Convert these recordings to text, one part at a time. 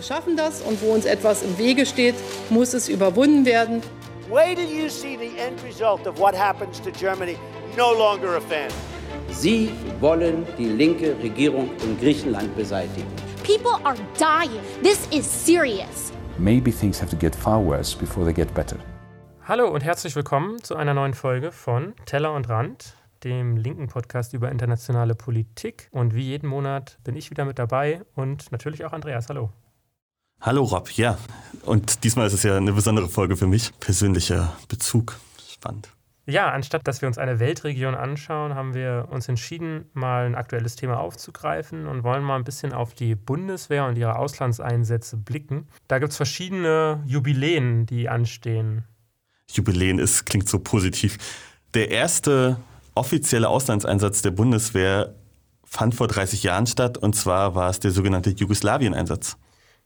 Wir schaffen das und wo uns etwas im Wege steht, muss es überwunden werden. Wait till you see the end result of what happens to Germany. No longer a fan. Sie wollen die linke Regierung in Griechenland beseitigen. People are dying. This is serious. Maybe things have to get far worse before they get better. Hallo und herzlich willkommen zu einer neuen Folge von Teller und Rand, dem linken Podcast über internationale Politik. Und wie jeden Monat bin ich wieder mit dabei und natürlich auch Andreas. Hallo. Hallo Rob, ja. Und diesmal ist es ja eine besondere Folge für mich. Persönlicher Bezug. Spannend. Ja, anstatt dass wir uns eine Weltregion anschauen, haben wir uns entschieden, mal ein aktuelles Thema aufzugreifen und wollen mal ein bisschen auf die Bundeswehr und ihre Auslandseinsätze blicken. Da gibt es verschiedene Jubiläen, die anstehen. Jubiläen ist, klingt so positiv. Der erste offizielle Auslandseinsatz der Bundeswehr fand vor 30 Jahren statt und zwar war es der sogenannte Jugoslawien-Einsatz.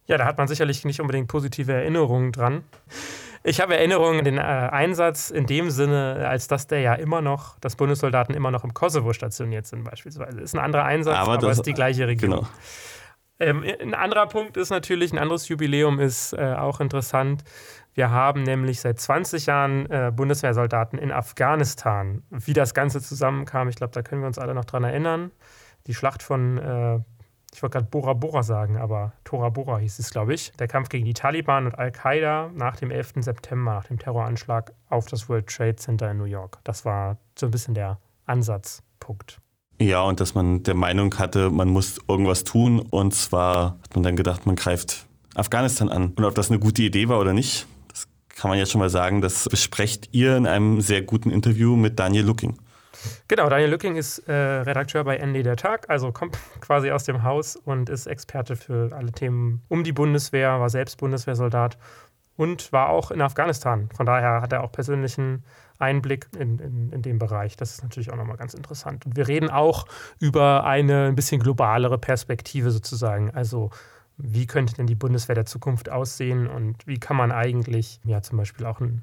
Ja, da hat man sicherlich nicht unbedingt positive Erinnerungen dran. Ich habe Erinnerungen an den äh, Einsatz in dem Sinne, als dass der ja immer noch, dass Bundessoldaten immer noch im Kosovo stationiert sind, beispielsweise. Ist ein anderer Einsatz, aber, aber es ist die gleiche Region. Genau. Ähm, ein anderer Punkt ist natürlich, ein anderes Jubiläum ist äh, auch interessant. Wir haben nämlich seit 20 Jahren äh, Bundeswehrsoldaten in Afghanistan. Wie das Ganze zusammenkam, ich glaube, da können wir uns alle noch dran erinnern. Die Schlacht von äh, ich wollte gerade Bora Bora sagen, aber Tora Bora hieß es, glaube ich. Der Kampf gegen die Taliban und Al-Qaida nach dem 11. September, nach dem Terroranschlag auf das World Trade Center in New York. Das war so ein bisschen der Ansatzpunkt. Ja, und dass man der Meinung hatte, man muss irgendwas tun. Und zwar hat man dann gedacht, man greift Afghanistan an. Und ob das eine gute Idee war oder nicht, das kann man jetzt schon mal sagen, das besprecht ihr in einem sehr guten Interview mit Daniel Looking. Genau, Daniel Lücking ist äh, Redakteur bei ND der Tag, also kommt quasi aus dem Haus und ist Experte für alle Themen um die Bundeswehr, war selbst Bundeswehrsoldat und war auch in Afghanistan. Von daher hat er auch persönlichen Einblick in, in, in dem Bereich. Das ist natürlich auch nochmal ganz interessant. Und wir reden auch über eine ein bisschen globalere Perspektive sozusagen. Also wie könnte denn die Bundeswehr der Zukunft aussehen und wie kann man eigentlich ja zum Beispiel auch ein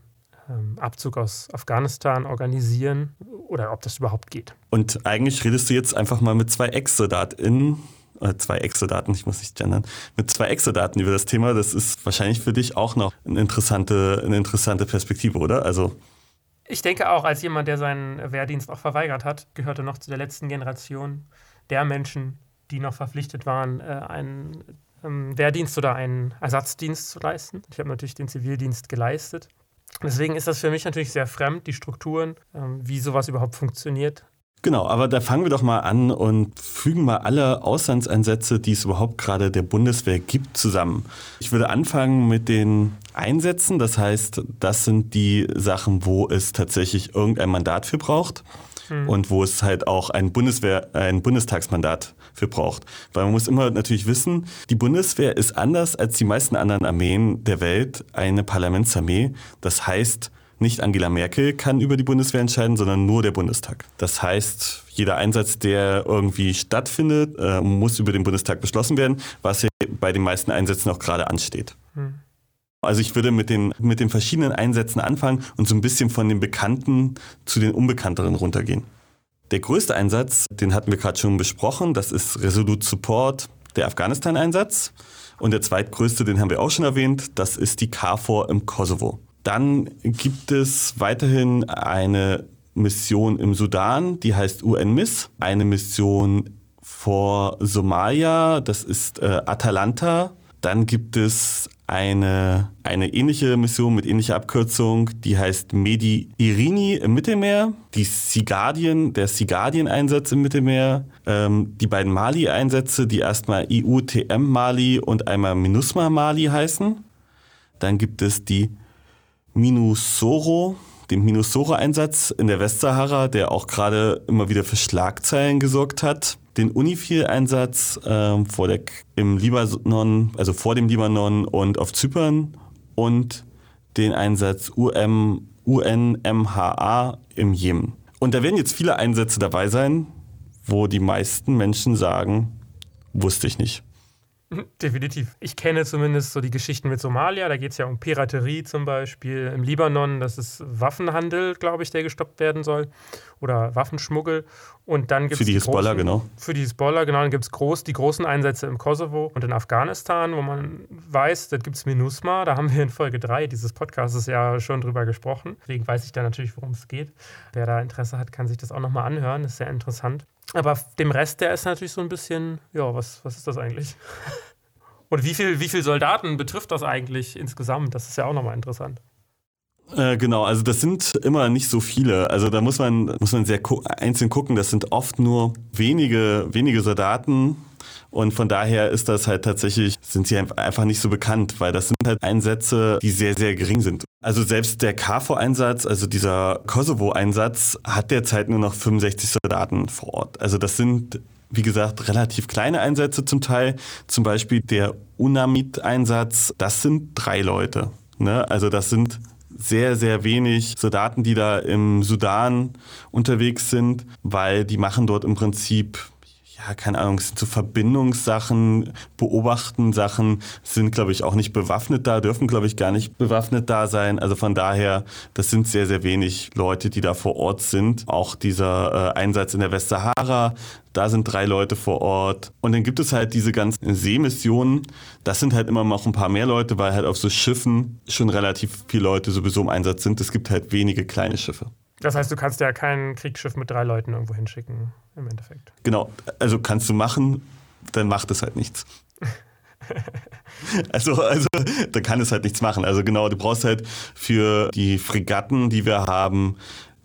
Abzug aus Afghanistan organisieren oder ob das überhaupt geht. Und eigentlich redest du jetzt einfach mal mit zwei Ex-SoldatInnen oder zwei Ex-Soldaten, ich muss nicht gendern, mit zwei Ex-Soldaten über das Thema. Das ist wahrscheinlich für dich auch noch eine interessante, eine interessante Perspektive, oder? Also ich denke auch, als jemand, der seinen Wehrdienst auch verweigert hat, gehörte noch zu der letzten Generation der Menschen, die noch verpflichtet waren, äh, einen ähm, Wehrdienst oder einen Ersatzdienst zu leisten. Ich habe natürlich den Zivildienst geleistet Deswegen ist das für mich natürlich sehr fremd, die Strukturen, ähm, wie sowas überhaupt funktioniert. Genau, aber da fangen wir doch mal an und fügen mal alle Auslandseinsätze, die es überhaupt gerade der Bundeswehr gibt, zusammen. Ich würde anfangen mit den Einsätzen. Das heißt, das sind die Sachen, wo es tatsächlich irgendein Mandat für braucht mhm. und wo es halt auch ein Bundeswehr, ein Bundestagsmandat für braucht. Weil man muss immer natürlich wissen, die Bundeswehr ist anders als die meisten anderen Armeen der Welt eine Parlamentsarmee. Das heißt, nicht Angela Merkel kann über die Bundeswehr entscheiden, sondern nur der Bundestag. Das heißt, jeder Einsatz, der irgendwie stattfindet, äh, muss über den Bundestag beschlossen werden, was ja bei den meisten Einsätzen auch gerade ansteht. Mhm. Also ich würde mit den, mit den verschiedenen Einsätzen anfangen und so ein bisschen von den Bekannten zu den Unbekannteren runtergehen. Der größte Einsatz, den hatten wir gerade schon besprochen, das ist Resolute Support, der Afghanistan-Einsatz. Und der zweitgrößte, den haben wir auch schon erwähnt, das ist die KFOR im Kosovo. Dann gibt es weiterhin eine Mission im Sudan, die heißt UNMISS. Eine Mission vor Somalia, das ist äh, Atalanta. Dann gibt es eine, eine ähnliche Mission mit ähnlicher Abkürzung, die heißt Medi Irini im Mittelmeer, die Sea der Sea Guardian Einsatz im Mittelmeer, ähm, die beiden Mali-Einsätze, die erstmal IUTM Mali und einmal MINUSMA Mali heißen. Dann gibt es die MINUSORO, den MINUSORO-Einsatz in der Westsahara, der auch gerade immer wieder für Schlagzeilen gesorgt hat den Unifil-Einsatz äh, vor der, im Libanon, also vor dem Libanon und auf Zypern und den Einsatz UM, UNMHA im Jemen. Und da werden jetzt viele Einsätze dabei sein, wo die meisten Menschen sagen, wusste ich nicht. Definitiv. Ich kenne zumindest so die Geschichten mit Somalia. Da geht es ja um Piraterie zum Beispiel. Im Libanon, das ist Waffenhandel, glaube ich, der gestoppt werden soll. oder Waffenschmuggel. Und dann gibt's Für die Hisbollah, großen, genau. Für die Hisbollah, genau. Dann gibt es groß, die großen Einsätze im Kosovo und in Afghanistan, wo man weiß, da gibt es MINUSMA. Da haben wir in Folge 3 dieses Podcasts ja schon drüber gesprochen. Deswegen weiß ich da natürlich, worum es geht. Wer da Interesse hat, kann sich das auch nochmal anhören. Das ist sehr interessant. Aber dem Rest, der ist natürlich so ein bisschen, ja, was, was ist das eigentlich? Und wie viel, wie viel Soldaten betrifft das eigentlich insgesamt? Das ist ja auch nochmal interessant. Äh, genau, also das sind immer nicht so viele. Also da muss man, muss man sehr gu einzeln gucken. Das sind oft nur wenige, wenige Soldaten. Und von daher ist das halt tatsächlich, sind sie einfach nicht so bekannt, weil das sind halt Einsätze, die sehr, sehr gering sind. Also selbst der KFOR-Einsatz, also dieser Kosovo-Einsatz, hat derzeit nur noch 65 Soldaten vor Ort. Also das sind wie gesagt, relativ kleine Einsätze zum Teil. Zum Beispiel der UNAMID-Einsatz, das sind drei Leute. Ne? Also das sind sehr, sehr wenig Soldaten, die da im Sudan unterwegs sind, weil die machen dort im Prinzip ja, keine Ahnung, sind so Verbindungssachen, beobachten Sachen, sind, glaube ich, auch nicht bewaffnet da, dürfen, glaube ich, gar nicht bewaffnet da sein. Also von daher, das sind sehr, sehr wenig Leute, die da vor Ort sind. Auch dieser äh, Einsatz in der Westsahara, da sind drei Leute vor Ort. Und dann gibt es halt diese ganzen Seemissionen. Das sind halt immer noch ein paar mehr Leute, weil halt auf so Schiffen schon relativ viele Leute sowieso im Einsatz sind. Es gibt halt wenige kleine Schiffe. Das heißt, du kannst ja kein Kriegsschiff mit drei Leuten irgendwo hinschicken, im Endeffekt. Genau, also kannst du machen, dann macht es halt nichts. also, also, da kann es halt nichts machen. Also genau, du brauchst halt für die Fregatten, die wir haben,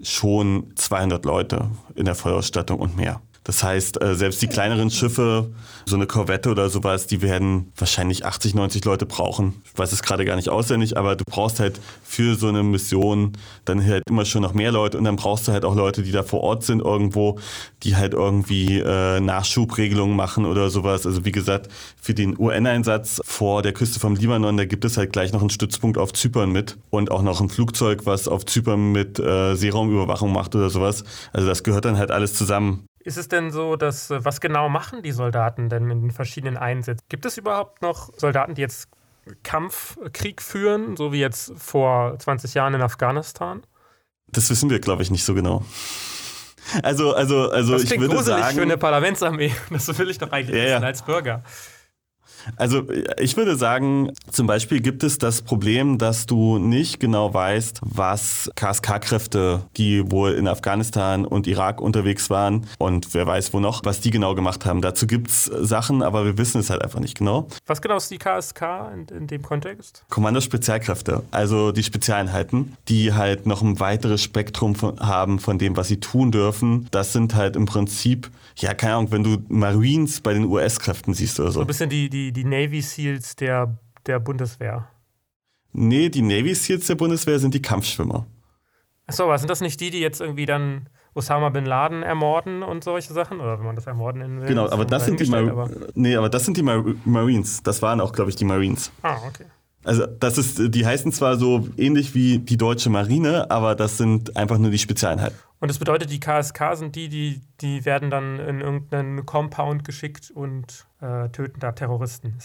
schon 200 Leute in der Vollausstattung und mehr. Das heißt, äh, selbst die kleineren Schiffe, so eine Korvette oder sowas, die werden wahrscheinlich 80, 90 Leute brauchen. Ich weiß es gerade gar nicht auswendig, aber du brauchst halt für so eine Mission dann halt immer schon noch mehr Leute und dann brauchst du halt auch Leute, die da vor Ort sind irgendwo, die halt irgendwie äh, Nachschubregelungen machen oder sowas. Also wie gesagt, für den UN-Einsatz vor der Küste vom Libanon, da gibt es halt gleich noch einen Stützpunkt auf Zypern mit und auch noch ein Flugzeug, was auf Zypern mit äh, Seeraumüberwachung macht oder sowas. Also das gehört dann halt alles zusammen. Ist es denn so, dass äh, was genau machen die Soldaten denn in den verschiedenen Einsätzen? Gibt es überhaupt noch Soldaten, die jetzt Kampfkrieg führen, so wie jetzt vor 20 Jahren in Afghanistan? Das wissen wir, glaube ich, nicht so genau. Also, also, also das ich würde gruselig sagen, für eine Parlamentsarmee. Das will ich doch eigentlich Ja, wissen ja. als Bürger. Also ich würde sagen, zum Beispiel gibt es das Problem, dass du nicht genau weißt, was KSK-Kräfte, die wohl in Afghanistan und Irak unterwegs waren und wer weiß wo noch, was die genau gemacht haben. Dazu gibt es Sachen, aber wir wissen es halt einfach nicht genau. Was genau ist die KSK in, in dem Kontext? Kommando Spezialkräfte, also die Spezialeinheiten, die halt noch ein weiteres Spektrum von, haben von dem, was sie tun dürfen. Das sind halt im Prinzip, ja, keine Ahnung, wenn du Marines bei den US-Kräften siehst oder so. So ein bisschen die, die, die Navy Seals der, der Bundeswehr. Nee, die Navy Seals der Bundeswehr sind die Kampfschwimmer. Achso, aber sind das nicht die, die jetzt irgendwie dann Osama Bin Laden ermorden und solche Sachen? Oder wenn man das ermorden nennen will? Genau, aber das sind die Mar aber- nee, aber das sind die Mar Marines. Das waren auch, glaube ich, die Marines. Ah, okay. Also das ist, die heißen zwar so ähnlich wie die deutsche Marine, aber das sind einfach nur die Spezialeinheiten. Und das bedeutet, die KSK sind die, die, die werden dann in irgendeinen Compound geschickt und äh, töten da Terroristen.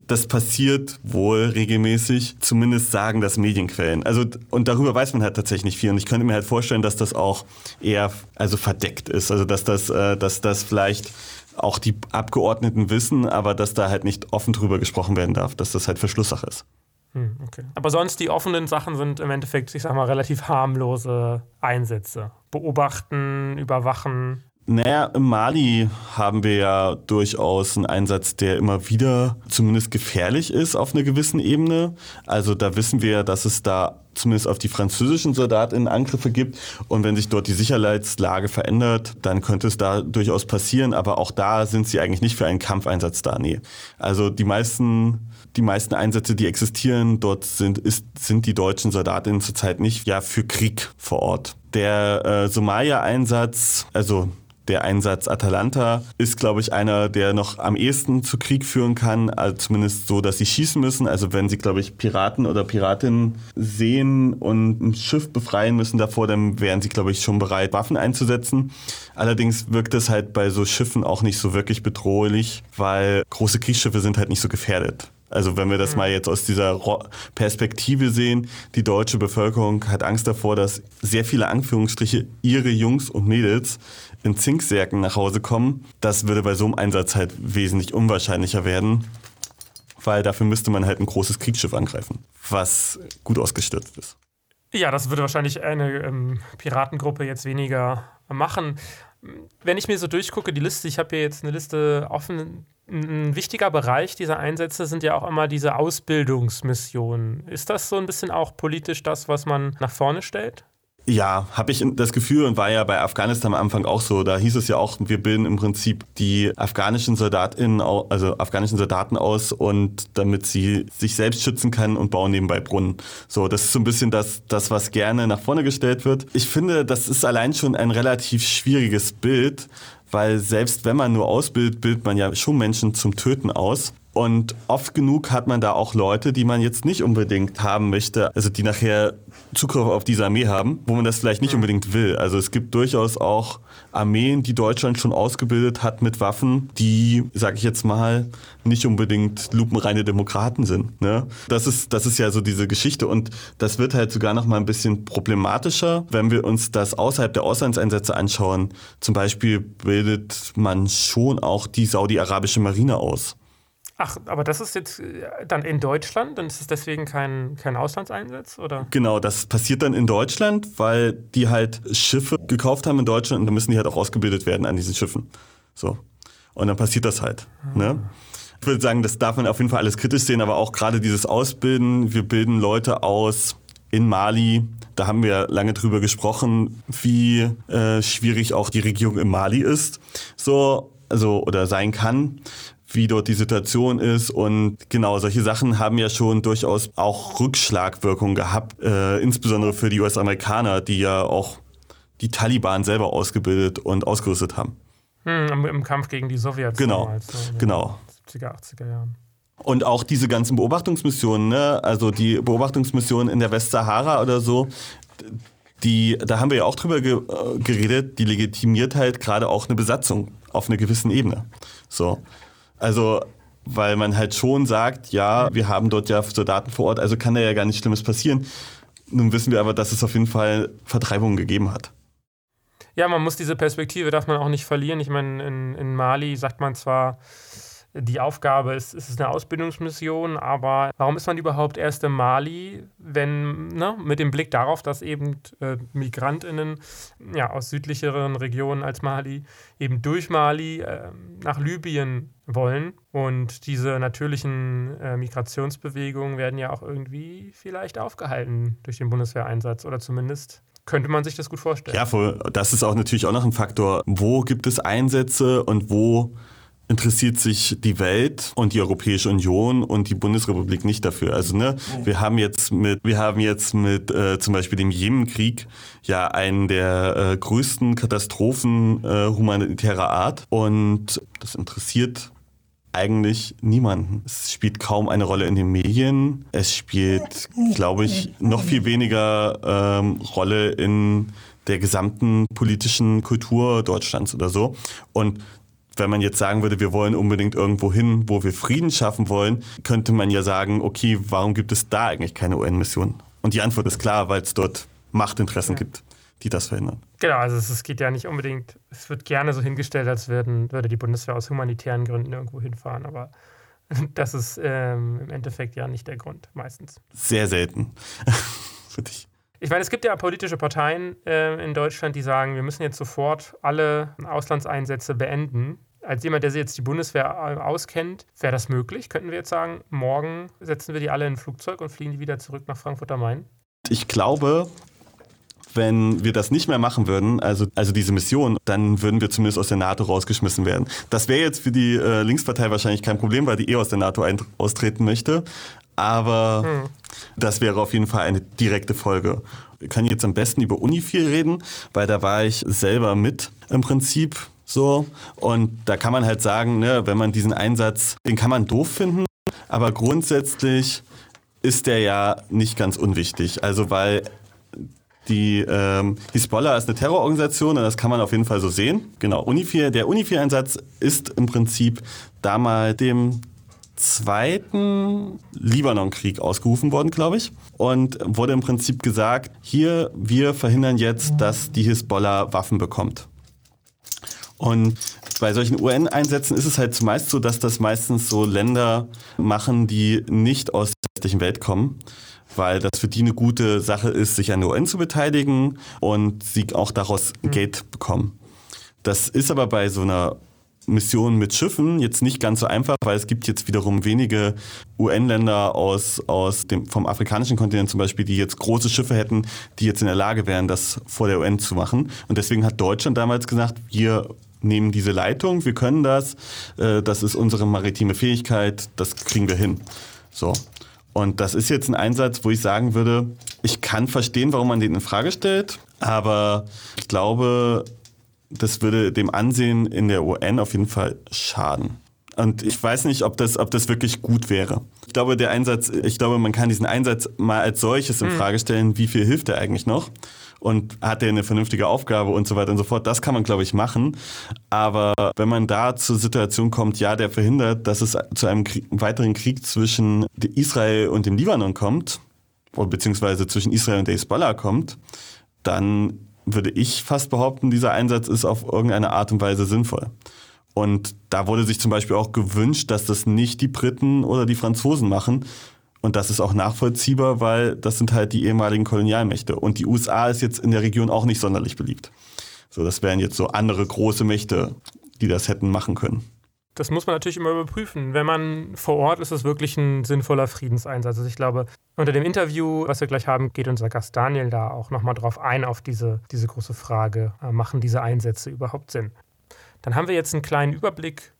Das äh, passiert wohl regelmäßig, zumindest sagen das Medienquellen. Also und darüber weiß man halt tatsächlich nicht viel. Und ich könnte mir halt vorstellen, dass das auch eher also verdeckt ist. Also dass das, äh, dass das vielleicht auch die Abgeordneten wissen, aber dass da halt nicht offen drüber gesprochen werden darf, dass das halt Verschlusssache ist. Hm, okay. Aber sonst die offenen Sachen sind im Endeffekt, ich sag mal, relativ harmlose Einsätze. Beobachten, überwachen. Naja, im Mali haben wir ja durchaus einen Einsatz, der immer wieder zumindest gefährlich ist auf einer gewissen Ebene. Also da wissen wir, dass es da zumindest auf die französischen Soldaten Angriffe gibt. Und wenn sich dort die Sicherheitslage verändert, dann könnte es da durchaus passieren. Aber auch da sind sie eigentlich nicht für einen Kampfeinsatz da. Nee. Also die meisten, die meisten Einsätze, die existieren, dort sind, ist, sind die deutschen Soldatinnen zurzeit nicht ja für Krieg vor Ort. Der äh, Somalia-Einsatz, also der Einsatz Atalanta ist, glaube ich, einer, der noch am ehesten zu Krieg führen kann, also zumindest so, dass sie schießen müssen. Also wenn sie, glaube ich, Piraten oder Piratinnen sehen und ein Schiff befreien müssen davor, dann wären sie, glaube ich, schon bereit, Waffen einzusetzen. Allerdings wirkt es halt bei so Schiffen auch nicht so wirklich bedrohlich, weil große Kriegsschiffe sind halt nicht so gefährdet. Also wenn wir das mal jetzt aus dieser Perspektive sehen, die deutsche Bevölkerung hat Angst davor, dass sehr viele Anführungsstriche ihre Jungs und Mädels in Zinksärken nach Hause kommen. Das würde bei so einem Einsatz halt wesentlich unwahrscheinlicher werden, weil dafür müsste man halt ein großes Kriegsschiff angreifen, was gut ausgestürzt ist. Ja, das würde wahrscheinlich eine ähm, Piratengruppe jetzt weniger machen. Wenn ich mir so durchgucke, die Liste, ich habe hier jetzt eine Liste offen. Ein wichtiger Bereich dieser Einsätze sind ja auch immer diese Ausbildungsmissionen. Ist das so ein bisschen auch politisch das, was man nach vorne stellt? Ja, habe ich das Gefühl und war ja bei Afghanistan am Anfang auch so. Da hieß es ja auch, wir bilden im Prinzip die afghanischen Soldatinnen, also afghanischen Soldaten aus und damit sie sich selbst schützen können und bauen nebenbei Brunnen. So, das ist so ein bisschen das, das, was gerne nach vorne gestellt wird. Ich finde, das ist allein schon ein relativ schwieriges Bild, weil selbst wenn man nur ausbildet, bildet man ja schon Menschen zum Töten aus. Und oft genug hat man da auch Leute, die man jetzt nicht unbedingt haben möchte, also die nachher Zugriff auf diese Armee haben, wo man das vielleicht nicht unbedingt will. Also es gibt durchaus auch Armeen, die Deutschland schon ausgebildet hat mit Waffen, die, sage ich jetzt mal, nicht unbedingt lupenreine Demokraten sind. Ne? Das, ist, das ist ja so diese Geschichte und das wird halt sogar noch mal ein bisschen problematischer, wenn wir uns das außerhalb der Auslandseinsätze anschauen. Zum Beispiel bildet man schon auch die saudi-arabische Marine aus. Ach, aber das ist jetzt äh, dann in Deutschland? Dann ist es deswegen kein, kein Auslandseinsatz? Oder? Genau, das passiert dann in Deutschland, weil die halt Schiffe gekauft haben in Deutschland und dann müssen die halt auch ausgebildet werden an diesen Schiffen. So. Und dann passiert das halt. Mhm. Ne? Ich würde sagen, das darf man auf jeden Fall alles kritisch sehen, aber auch gerade dieses Ausbilden, wir bilden Leute aus in Mali. Da haben wir lange drüber gesprochen, wie äh, schwierig auch die Regierung in Mali ist. So, also oder sein kann wie dort die Situation ist. Und genau, solche Sachen haben ja schon durchaus auch Rückschlagwirkungen gehabt, äh, insbesondere für die US-Amerikaner, die ja auch die Taliban selber ausgebildet und ausgerüstet haben. Hm, im, Kampf gegen die Sowjets. Genau, damals, genau. 70er, 80er Jahren. Und auch diese ganzen Beobachtungsmissionen, ne? also die Beobachtungsmissionen in der Westsahara oder so, die, da haben wir ja auch drüber ge äh, geredet, die legitimiert halt gerade auch eine Besatzung auf einer gewissen Ebene. So. Also weil man halt schon sagt, ja, wir haben dort ja Soldaten vor Ort, also kann da ja gar nichts Schlimmes passieren. Nun wissen wir aber, dass es auf jeden Fall Vertreibungen gegeben hat. Ja, man muss diese Perspektive, darf man auch nicht verlieren. Ich meine, in, in Mali sagt man zwar, die Aufgabe ist, ist es eine Ausbildungsmission, aber warum ist man überhaupt erst in Mali, wenn, ne, mit dem Blick darauf, dass eben äh, MigrantInnen ja, aus südlicheren Regionen als Mali eben durch Mali äh, nach Libyen wollen und diese natürlichen äh, Migrationsbewegungen werden ja auch irgendwie vielleicht aufgehalten durch den Bundeswehreinsatz oder zumindest könnte man sich das gut vorstellen. Ja, voll. das ist auch natürlich auch noch ein Faktor. Wo gibt es Einsätze und wo interessiert sich die Welt und die Europäische Union und die Bundesrepublik nicht dafür. Also ne, wir haben jetzt mit, wir haben jetzt mit äh, zum Beispiel dem Jemenkrieg ja einen der äh, größten Katastrophen äh, humanitärer Art und das interessiert eigentlich niemanden. Es spielt kaum eine Rolle in den Medien. Es spielt, glaube ich, noch viel weniger ähm, Rolle in der gesamten politischen Kultur Deutschlands oder so. Und wenn man jetzt sagen würde, wir wollen unbedingt irgendwo hin, wo wir Frieden schaffen wollen, könnte man ja sagen, okay, warum gibt es da eigentlich keine UN-Mission? Und die Antwort ist klar, weil es dort Machtinteressen ja. gibt, die das verhindern. Genau, also es, geht ja nicht unbedingt, es wird gerne so hingestellt, als würden, würde die Bundeswehr aus humanitären Gründen irgendwo hinfahren, aber das ist ähm, im Endeffekt ja nicht der Grund, meistens. Sehr selten. Für dich. Ich meine, es gibt ja politische Parteien äh, in Deutschland, die sagen, wir müssen jetzt sofort alle Auslandseinsätze beenden. Als jemand, der sich jetzt die Bundeswehr äh, auskennt, wäre das möglich? Könnten wir jetzt sagen, morgen setzen wir die alle in ein Flugzeug und fliegen die wieder zurück nach Frankfurt am Main? Ich glaube, wenn wir das nicht mehr machen würden, also, also diese Mission, dann würden wir zumindest aus der NATO rausgeschmissen werden. Das wäre jetzt für die äh, Linkspartei wahrscheinlich kein Problem, weil die eh aus der NATO austreten möchte. Aber hm. das wäre auf jeden Fall eine direkte Folge. Wir können jetzt am besten über Unifil reden, weil da war ich selber mit im Prinzip so. Und da kann man halt sagen, ne, wenn man diesen Einsatz, den kann man doof finden, aber grundsätzlich ist der ja nicht ganz unwichtig. Also weil die ähm, Hisbollah ist eine Terrororganisation und das kann man auf jeden Fall so sehen. Genau, Unifil, der Unifil-Einsatz ist im Prinzip damals dem zweiten Libanonkrieg ausgerufen worden, glaube ich. Und wurde im Prinzip gesagt, hier, wir verhindern jetzt, dass die Hisbollah Waffen bekommt. Und bei solchen UN-Einsätzen ist es halt zumeist so, dass das meistens so Länder machen, die nicht aus der westlichen Welt kommen, weil das für die eine gute Sache ist, sich an der UN zu beteiligen und sie auch daraus Geld bekommen. Das ist aber bei so einer Mission mit Schiffen jetzt nicht ganz so einfach, weil es gibt jetzt wiederum wenige UN-Länder aus, aus dem, vom afrikanischen Kontinent zum Beispiel, die jetzt große Schiffe hätten, die jetzt in der Lage wären, das vor der UN zu machen. Und deswegen hat Deutschland damals gesagt, wir nehmen diese Leitung, wir können das, äh, das ist unsere maritime Fähigkeit, das kriegen wir hin. So. Und das ist jetzt ein Einsatz, wo ich sagen würde, ich kann verstehen, warum man den in Frage stellt, aber ich glaube, das würde dem Ansehen in der UN auf jeden Fall schaden. Und ich weiß nicht, ob das, ob das wirklich gut wäre. Ich glaube, der Einsatz, ich glaube, man kann diesen Einsatz mal als solches in Frage stellen, wie viel hilft er eigentlich noch? Und hat er eine vernünftige Aufgabe und so weiter und so fort. Das kann man, glaube ich, machen. Aber wenn man da zur Situation kommt, ja, der verhindert, dass es zu einem Krieg, weiteren Krieg zwischen Israel und dem Libanon kommt, beziehungsweise zwischen Israel und der Hezbollah kommt, dann würde ich fast behaupten, dieser Einsatz ist auf irgendeine Art und Weise sinnvoll. Und da wurde sich zum Beispiel auch gewünscht, dass das nicht die Briten oder die Franzosen machen. Und das ist auch nachvollziehbar, weil das sind halt die ehemaligen Kolonialmächte. Und die USA ist jetzt in der Region auch nicht sonderlich beliebt. So, das wären jetzt so andere große Mächte, die das hätten machen können. Das muss man natürlich immer überprüfen. Wenn man vor Ort ist, ist es wirklich ein sinnvoller Friedenseinsatz. Also ich glaube, unter dem Interview, was wir gleich haben, geht unser Gast Daniel da auch nochmal drauf ein, auf diese, diese große Frage, äh, machen diese Einsätze überhaupt Sinn? Dann haben wir jetzt einen kleinen Überblick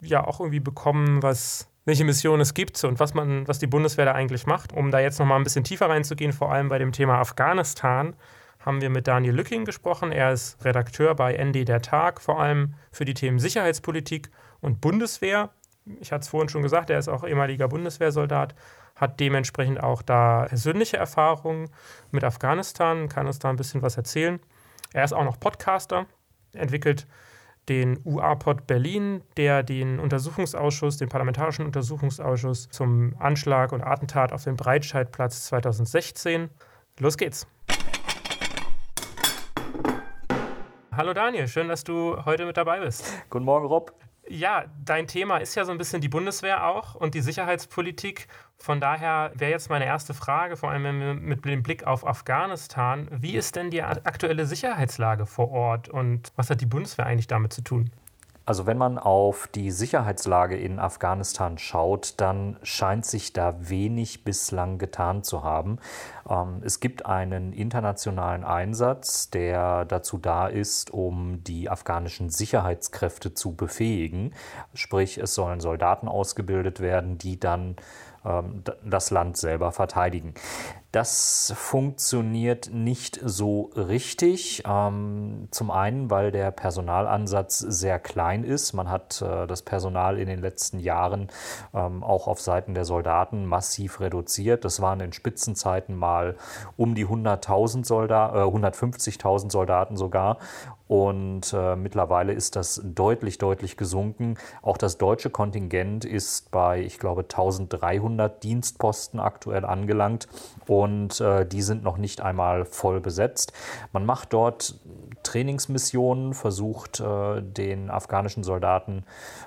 ja auch irgendwie bekommen, was welche Missionen es gibt und was man, was die Bundeswehr da eigentlich macht. Um da jetzt nochmal ein bisschen tiefer reinzugehen, vor allem bei dem Thema Afghanistan, haben wir mit Daniel Lücking gesprochen. Er ist Redakteur bei ND Der Tag, vor allem für die Themen Sicherheitspolitik und Bundeswehr. Ich hatte es vorhin schon gesagt, er ist auch ehemaliger Bundeswehrsoldat, hat dementsprechend auch da persönliche Erfahrungen mit Afghanistan, kann uns da ein bisschen was erzählen. Er ist auch noch Podcaster, entwickelt den UA-Pod Berlin, der den Untersuchungsausschuss, den Parlamentarischen Untersuchungsausschuss zum Anschlag und Attentat auf den Breitscheidplatz 2016. Los geht's. Hallo Daniel, schön, dass du heute mit dabei bist. Guten Morgen, Rob. Ja, dein Thema ist ja so ein bisschen die Bundeswehr auch und die Sicherheitspolitik. Von daher wäre jetzt meine erste Frage, vor allem mit dem Blick auf Afghanistan, wie ist denn die aktuelle Sicherheitslage vor Ort und was hat die Bundeswehr eigentlich damit zu tun? Also wenn man auf die Sicherheitslage in Afghanistan schaut, dann scheint sich da wenig bislang getan zu haben. Ähm, es gibt einen internationalen Einsatz, der dazu da ist, um die afghanischen Sicherheitskräfte zu befähigen. Sprich, es sollen Soldaten ausgebildet werden, die dann das Land selber verteidigen. Das funktioniert nicht so richtig. Ähm, zum einen, weil der Personalansatz sehr klein ist. Man hat äh, das Personal in den letzten Jahren ähm, auch auf Seiten der Soldaten massiv reduziert. Das waren in Spitzenzeiten mal um die 100.000 Soldaten, äh, 150.000 Soldaten sogar. Und äh, mittlerweile ist das deutlich, deutlich gesunken. Auch das deutsche Kontingent ist bei, ich glaube, 1300 Dienstposten aktuell angelangt und äh, die sind noch nicht einmal voll besetzt. Man macht dort Trainingsmissionen, versucht äh, den afghanischen Soldaten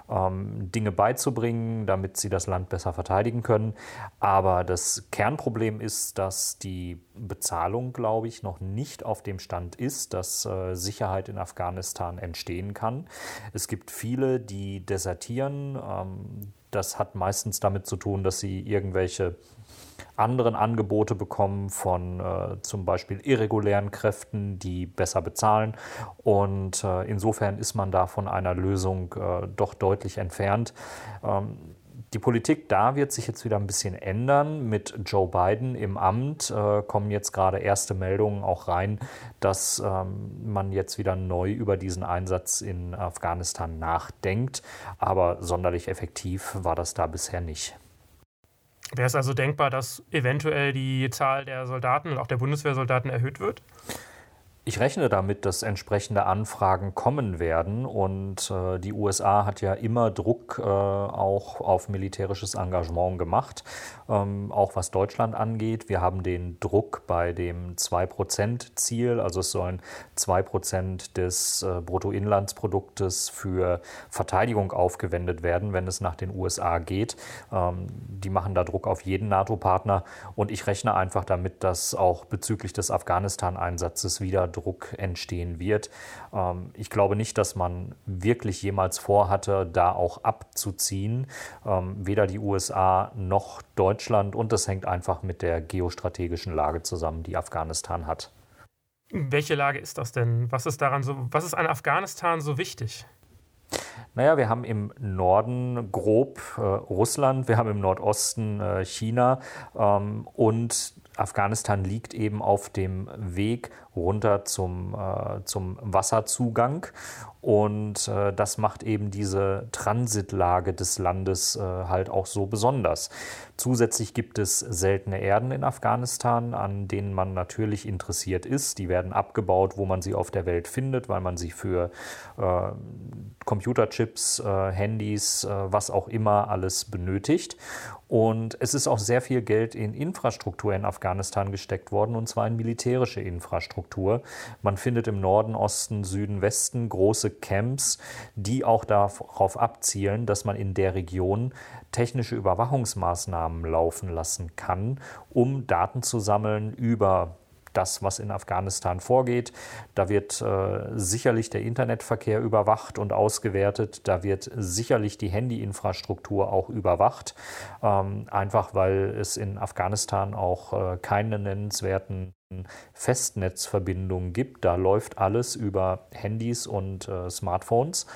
ähm, Dinge beizubringen, damit sie das Land besser verteidigen können. Aber das Kernproblem ist, dass die Bezahlung, glaube ich, noch nicht auf dem Stand ist, dass äh, Sicherheit in Afghanistan entstehen kann. Es gibt viele, die desertieren. Ähm, das hat meistens damit zu tun, dass sie irgendwelche anderen Angebote bekommen von äh, zum Beispiel irregulären Kräften, die besser bezahlen. Und äh, insofern ist man da von einer Lösung äh, doch deutlich entfernt. Ähm, die Politik da wird sich jetzt wieder ein bisschen ändern. Mit Joe Biden im Amt äh, kommen jetzt gerade erste Meldungen auch rein, dass ähm, man jetzt wieder neu über diesen Einsatz in Afghanistan nachdenkt. Aber sonderlich effektiv war das da bisher nicht. Wäre es also denkbar, dass eventuell die Zahl der Soldaten und auch der Bundeswehrsoldaten erhöht wird? Ich rechne damit, dass entsprechende Anfragen kommen werden und äh, die USA hat ja immer Druck äh, auch auf militärisches Engagement gemacht, ähm, auch was Deutschland angeht. Wir haben den Druck bei dem 2%-Ziel, also es sollen 2% des äh, Bruttoinlandsproduktes für Verteidigung aufgewendet werden, wenn es nach den USA geht. Ähm, die machen da Druck auf jeden NATO-Partner und ich rechne einfach damit, dass auch bezüglich des Afghanistan-Einsatzes wieder Druck entstehen wird. Ähm, ich glaube nicht, dass man wirklich jemals vorhatte, da auch abzuziehen. Ähm, weder die USA noch Deutschland und das hängt einfach mit der geostrategischen Lage zusammen, die Afghanistan hat. Welche Lage ist das denn? Was ist daran so, was ist an Afghanistan so wichtig? Naja, wir haben im Norden grob äh, Russland, wir haben im Nordosten äh, China ähm, und Afghanistan liegt eben auf dem Weg runter zum, äh, zum Wasserzugang. Und äh, das macht eben diese Transitlage des Landes äh, halt auch so besonders. Zusätzlich gibt es seltene Erden in Afghanistan, an denen man natürlich interessiert ist. Die werden abgebaut, wo man sie auf der Welt findet, weil man sie für äh, Computerchips, äh, Handys, äh, was auch immer alles benötigt. Und es ist auch sehr viel Geld in Infrastruktur in Afghanistan gesteckt worden, und zwar in militärische Infrastruktur. Man findet im Norden, Osten, Süden, Westen große Camps, die auch darauf abzielen, dass man in der Region technische Überwachungsmaßnahmen laufen lassen kann, um Daten zu sammeln über das, was in Afghanistan vorgeht. Da wird äh, sicherlich der Internetverkehr überwacht und ausgewertet. Da wird sicherlich die Handyinfrastruktur auch überwacht. Ähm, einfach weil es in Afghanistan auch äh, keine nennenswerten Festnetzverbindungen gibt. Da läuft alles über Handys und äh, Smartphones.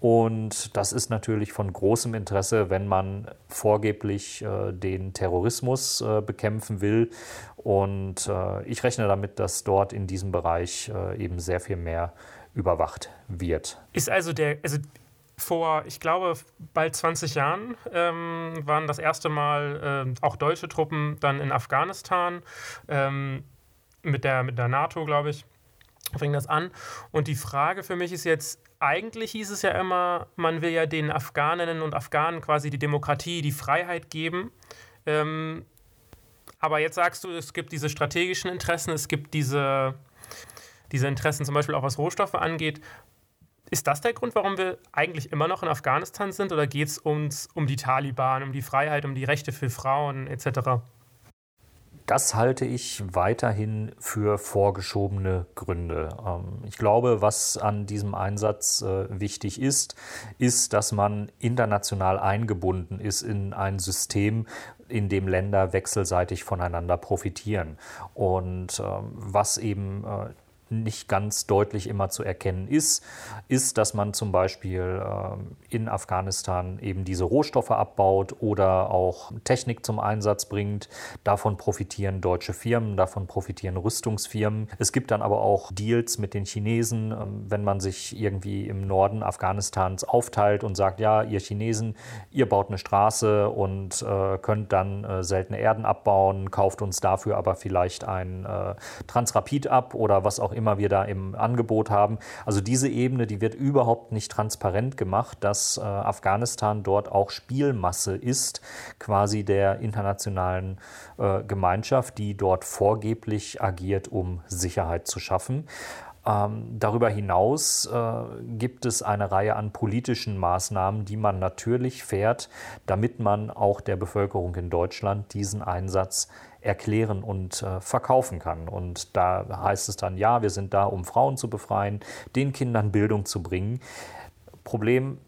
Und das ist natürlich von großem Interesse, wenn man vorgeblich äh, den Terrorismus äh, bekämpfen will. Und äh, ich rechne damit, dass dort in diesem Bereich äh, eben sehr viel mehr überwacht wird. Ist also der, also vor, ich glaube, bald 20 Jahren ähm, waren das erste Mal äh, auch deutsche Truppen dann in Afghanistan ähm, mit, der, mit der NATO, glaube ich fing das an. Und die Frage für mich ist jetzt, eigentlich hieß es ja immer, man will ja den Afghaninnen und Afghanen quasi die Demokratie, die Freiheit geben. Ähm, aber jetzt sagst du, es gibt diese strategischen Interessen, es gibt diese, diese Interessen zum Beispiel auch was Rohstoffe angeht. Ist das der Grund, warum wir eigentlich immer noch in Afghanistan sind oder geht es uns um die Taliban, um die Freiheit, um die Rechte für Frauen etc.? Das halte ich weiterhin für vorgeschobene Gründe. Ähm, ich glaube, was an diesem Einsatz äh, wichtig ist, ist, dass man international eingebunden ist in ein System, in dem Länder wechselseitig voneinander profitieren. Und ähm, was eben äh, nicht ganz deutlich immer zu erkennen ist, ist, dass man zum Beispiel ähm, in Afghanistan eben diese Rohstoffe abbaut oder auch Technik zum Einsatz bringt. Davon profitieren deutsche Firmen, davon profitieren Rüstungsfirmen. Es gibt dann aber auch Deals mit den Chinesen, ähm, wenn man sich irgendwie im Norden Afghanistans aufteilt und sagt, ja, ihr Chinesen, ihr baut eine Straße und äh, könnt dann äh, seltene Erden abbauen, kauft uns dafür aber vielleicht ein äh, Transrapid ab oder was auch immer immer wir da im Angebot haben. Also diese Ebene, die wird überhaupt nicht transparent gemacht, dass äh, Afghanistan dort auch Spielmasse ist, quasi der internationalen äh, Gemeinschaft, die dort vorgeblich agiert, um Sicherheit zu schaffen. Ähm, darüber hinaus äh, gibt es eine Reihe an politischen Maßnahmen, die man natürlich fährt, damit man auch der Bevölkerung in Deutschland diesen Einsatz erklären und äh, verkaufen kann. Und da heißt es dann, ja, wir sind da, um Frauen zu befreien, den Kindern Bildung zu bringen. Problem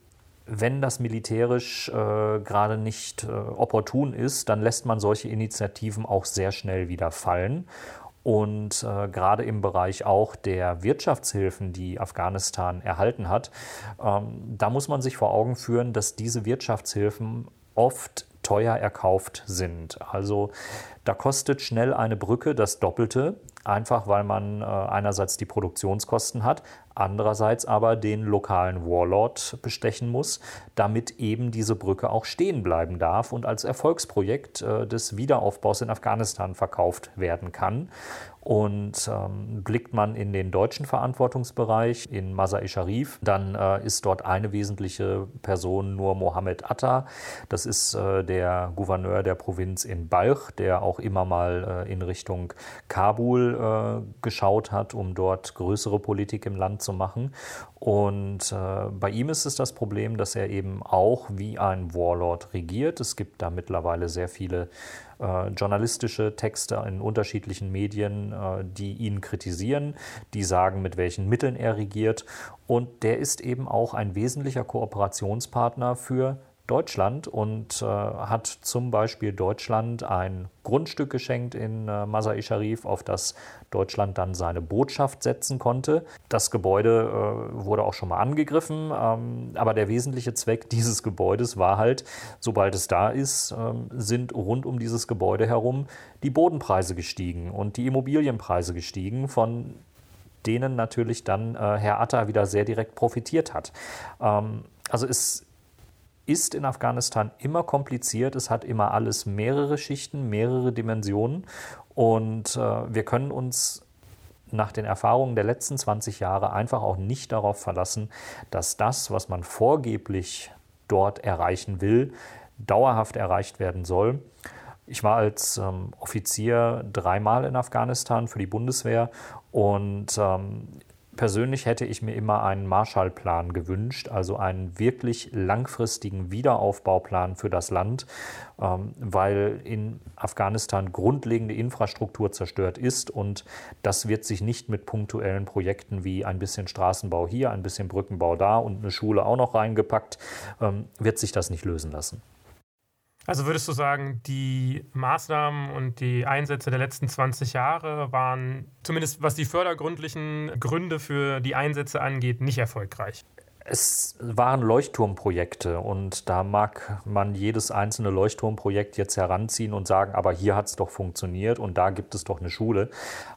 wenn das militärisch äh, gerade nicht äh, opportun ist, dann lässt man solche Initiativen auch sehr schnell wieder fallen. Und äh, gerade im Bereich auch der Wirtschaftshilfen, die Afghanistan erhalten hat, ähm, da muss man sich vor Augen führen, dass diese Wirtschaftshilfen oft teuer erkauft sind. Also da kostet schnell eine Brücke das Doppelte, einfach weil man äh, einerseits die Produktionskosten hat, andererseits aber den lokalen Warlord bestechen muss, damit eben diese Brücke auch stehen bleiben darf und als Erfolgsprojekt äh, des Wiederaufbaus in Afghanistan verkauft werden kann. Und ähm, blickt man in den deutschen Verantwortungsbereich, in Masai Sharif, dann äh, ist dort eine wesentliche Person nur Mohammed Atta. Das ist äh, der Gouverneur der Provinz in Balch, der auch immer mal äh, in Richtung Kabul äh, geschaut hat, um dort größere Politik im Land zu machen. Und äh, bei ihm ist es das Problem, dass er eben auch wie ein Warlord regiert. Es gibt da mittlerweile sehr viele äh, journalistische Texte in unterschiedlichen Medien, äh, die ihn kritisieren, die sagen, mit welchen Mitteln er regiert. Und der ist eben auch ein wesentlicher Kooperationspartner für Deutschland und äh, hat zum Beispiel Deutschland ein Grundstück geschenkt in äh, Masai Sharif, auf das Deutschland dann seine Botschaft setzen konnte. Das Gebäude äh, wurde auch schon mal angegriffen, ähm, aber der wesentliche Zweck dieses Gebäudes war halt, sobald es da ist, ähm, sind rund um dieses Gebäude herum die Bodenpreise gestiegen und die Immobilienpreise gestiegen, von denen natürlich dann äh, Herr Atta wieder sehr direkt profitiert hat. Ähm, also es ist in Afghanistan immer kompliziert. Es hat immer alles mehrere Schichten, mehrere Dimensionen. Und äh, wir können uns nach den Erfahrungen der letzten 20 Jahre einfach auch nicht darauf verlassen, dass das, was man vorgeblich dort erreichen will, dauerhaft erreicht werden soll. Ich war als ähm, Offizier dreimal in Afghanistan für die Bundeswehr und ähm, Persönlich hätte ich mir immer einen Marshallplan gewünscht, also einen wirklich langfristigen Wiederaufbauplan für das Land, ähm, weil in Afghanistan grundlegende Infrastruktur zerstört ist und das wird sich nicht mit punktuellen Projekten wie ein bisschen Straßenbau hier, ein bisschen Brückenbau da und eine Schule auch noch reingepackt, ähm, wird sich das nicht lösen lassen. Also würdest du sagen, die Maßnahmen und die Einsätze der letzten 20 Jahre waren, zumindest was die fördergründlichen Gründe für die Einsätze angeht, nicht erfolgreich? Es waren Leuchtturmprojekte und da mag man jedes einzelne Leuchtturmprojekt jetzt heranziehen und sagen, aber hier hat es doch funktioniert und da gibt es doch eine Schule.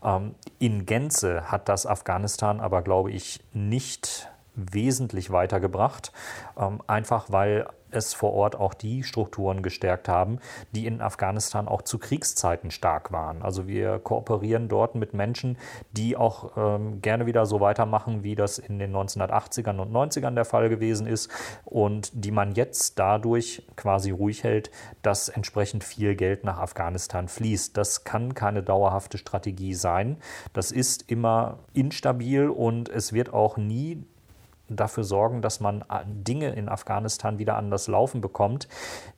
Ähm, in Gänze hat das Afghanistan aber, glaube ich, nicht wesentlich weitergebracht, ähm, einfach weil es vor Ort auch die Strukturen gestärkt haben, die in Afghanistan auch zu Kriegszeiten stark waren. Also wir kooperieren dort mit Menschen, die auch ähm, gerne wieder so weitermachen, wie das in den 1980ern und 90ern der Fall gewesen ist und die man jetzt dadurch quasi ruhig hält, dass entsprechend viel Geld nach Afghanistan fließt. Das kann keine dauerhafte Strategie sein. Das ist immer instabil und es wird auch nie dafür sorgen, dass man äh, Dinge in Afghanistan wieder an das Laufen bekommt,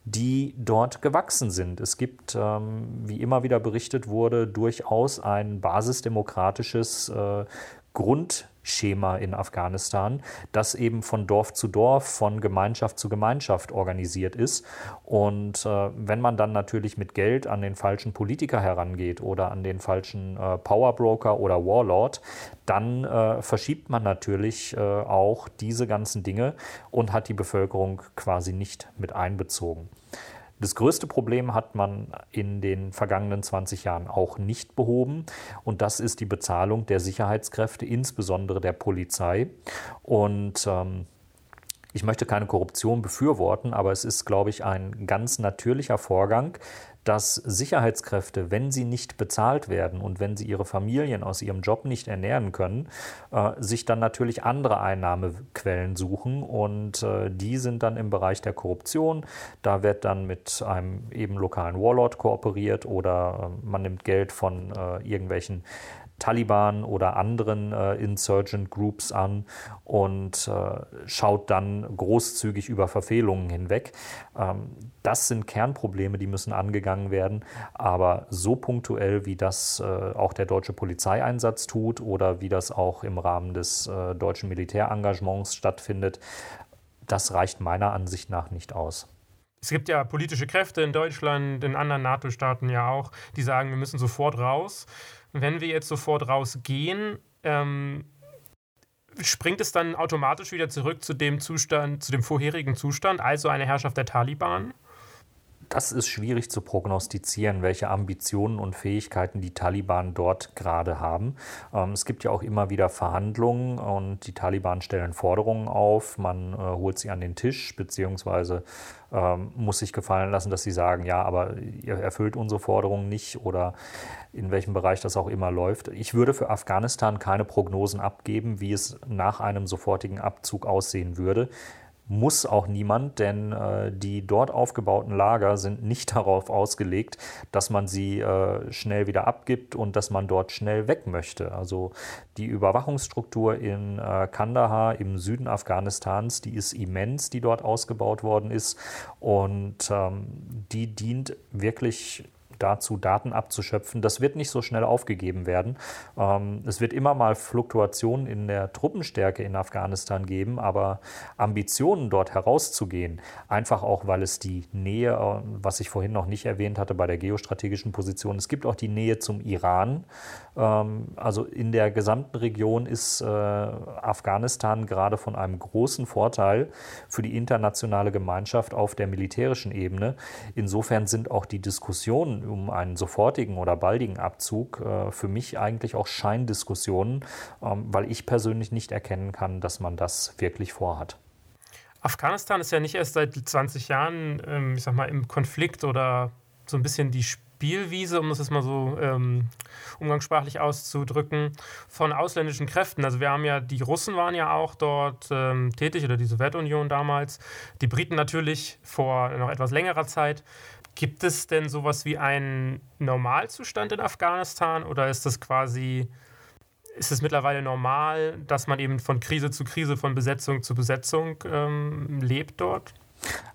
die dort gewachsen sind. Es gibt, ähm, wie immer wieder berichtet wurde, durchaus ein basisdemokratisches äh, Grundschema in Afghanistan, das eben von Dorf zu Dorf, von Gemeinschaft zu Gemeinschaft organisiert ist. Und äh, wenn man dann natürlich mit Geld an den falschen Politiker herangeht oder an den falschen äh, Powerbroker oder Warlord, dann äh, verschiebt man natürlich äh, auch diese ganzen Dinge und hat die Bevölkerung quasi nicht mit einbezogen. Das größte Problem hat man in den vergangenen 20 Jahren auch nicht behoben und das ist die Bezahlung der Sicherheitskräfte, insbesondere der Polizei. Und ähm, ich möchte keine Korruption befürworten, aber es ist, glaube ich, ein ganz natürlicher Vorgang, dass Sicherheitskräfte, wenn sie nicht bezahlt werden und wenn sie ihre Familien aus ihrem Job nicht ernähren können, äh, sich dann natürlich andere Einnahmequellen suchen und äh, die sind dann im Bereich der Korruption. Da wird dann mit einem eben lokalen Warlord kooperiert oder äh, man nimmt Geld von äh, irgendwelchen Taliban oder anderen äh, Insurgent Groups an und äh, schaut dann großzügig über Verfehlungen hinweg. Ähm, das sind Kernprobleme, die müssen angegangen werden, aber so punktuell, wie das äh, auch der deutsche Polizeieinsatz tut oder wie das auch im Rahmen des äh, deutschen Militärengagements stattfindet, das reicht meiner Ansicht nach nicht aus. Es gibt ja politische Kräfte in Deutschland, in anderen NATO-Staaten ja auch, die sagen, wir müssen sofort raus wenn wir jetzt sofort rausgehen, ähm, springt es dann automatisch wieder zurück zu dem Zustand, zu dem vorherigen Zustand, also eine Herrschaft der Taliban? Das ist schwierig zu prognostizieren, welche Ambitionen und Fähigkeiten die Taliban dort gerade haben. Ähm, es gibt ja auch immer wieder Verhandlungen und die Taliban stellen Forderungen auf. Man äh, holt sie an den Tisch, beziehungsweise ähm, muss sich gefallen lassen, dass sie sagen, ja, aber ihr erfüllt unsere Forderungen nicht oder in welchem Bereich das auch immer läuft. Ich würde für Afghanistan keine Prognosen abgeben, wie es nach einem sofortigen Abzug aussehen würde muss auch niemand, denn äh, die dort aufgebauten Lager sind nicht darauf ausgelegt, dass man sie äh, schnell wieder abgibt und dass man dort schnell weg möchte. Also die Überwachungsstruktur in äh, Kandahar im Süden Afghanistans, die ist immens, die dort ausgebaut worden ist und ähm, die dient wirklich dazu, Daten abzuschöpfen. Das wird nicht so schnell aufgegeben werden. Ähm, es wird immer mal Fluktuationen in der Truppenstärke in Afghanistan geben, aber Ambitionen dort herauszugehen, einfach auch, weil es die Nähe, äh, was ich vorhin noch nicht erwähnt hatte bei der geostrategischen Position, es gibt auch die Nähe zum Iran. Ähm, also in der gesamten Region ist äh, Afghanistan gerade von einem großen Vorteil für die internationale Gemeinschaft auf der militärischen Ebene. Insofern sind auch die Diskussionen um einen sofortigen oder baldigen Abzug äh, für mich eigentlich auch Scheindiskussionen, ähm, weil ich persönlich nicht erkennen kann, dass man das wirklich vorhat. Afghanistan ist ja nicht erst seit 20 Jahren, ähm, ich sag mal, im Konflikt oder so ein bisschen die Spielwiese, um das jetzt mal so ähm, umgangssprachlich auszudrücken, von ausländischen Kräften. Also wir haben ja, die Russen waren ja auch dort ähm, tätig oder die Sowjetunion damals, die Briten natürlich vor noch etwas längerer Zeit. Gibt es denn sowas wie einen Normalzustand in Afghanistan oder ist das quasi, ist es mittlerweile normal, dass man eben von Krise zu Krise, von Besetzung zu Besetzung ähm, lebt dort?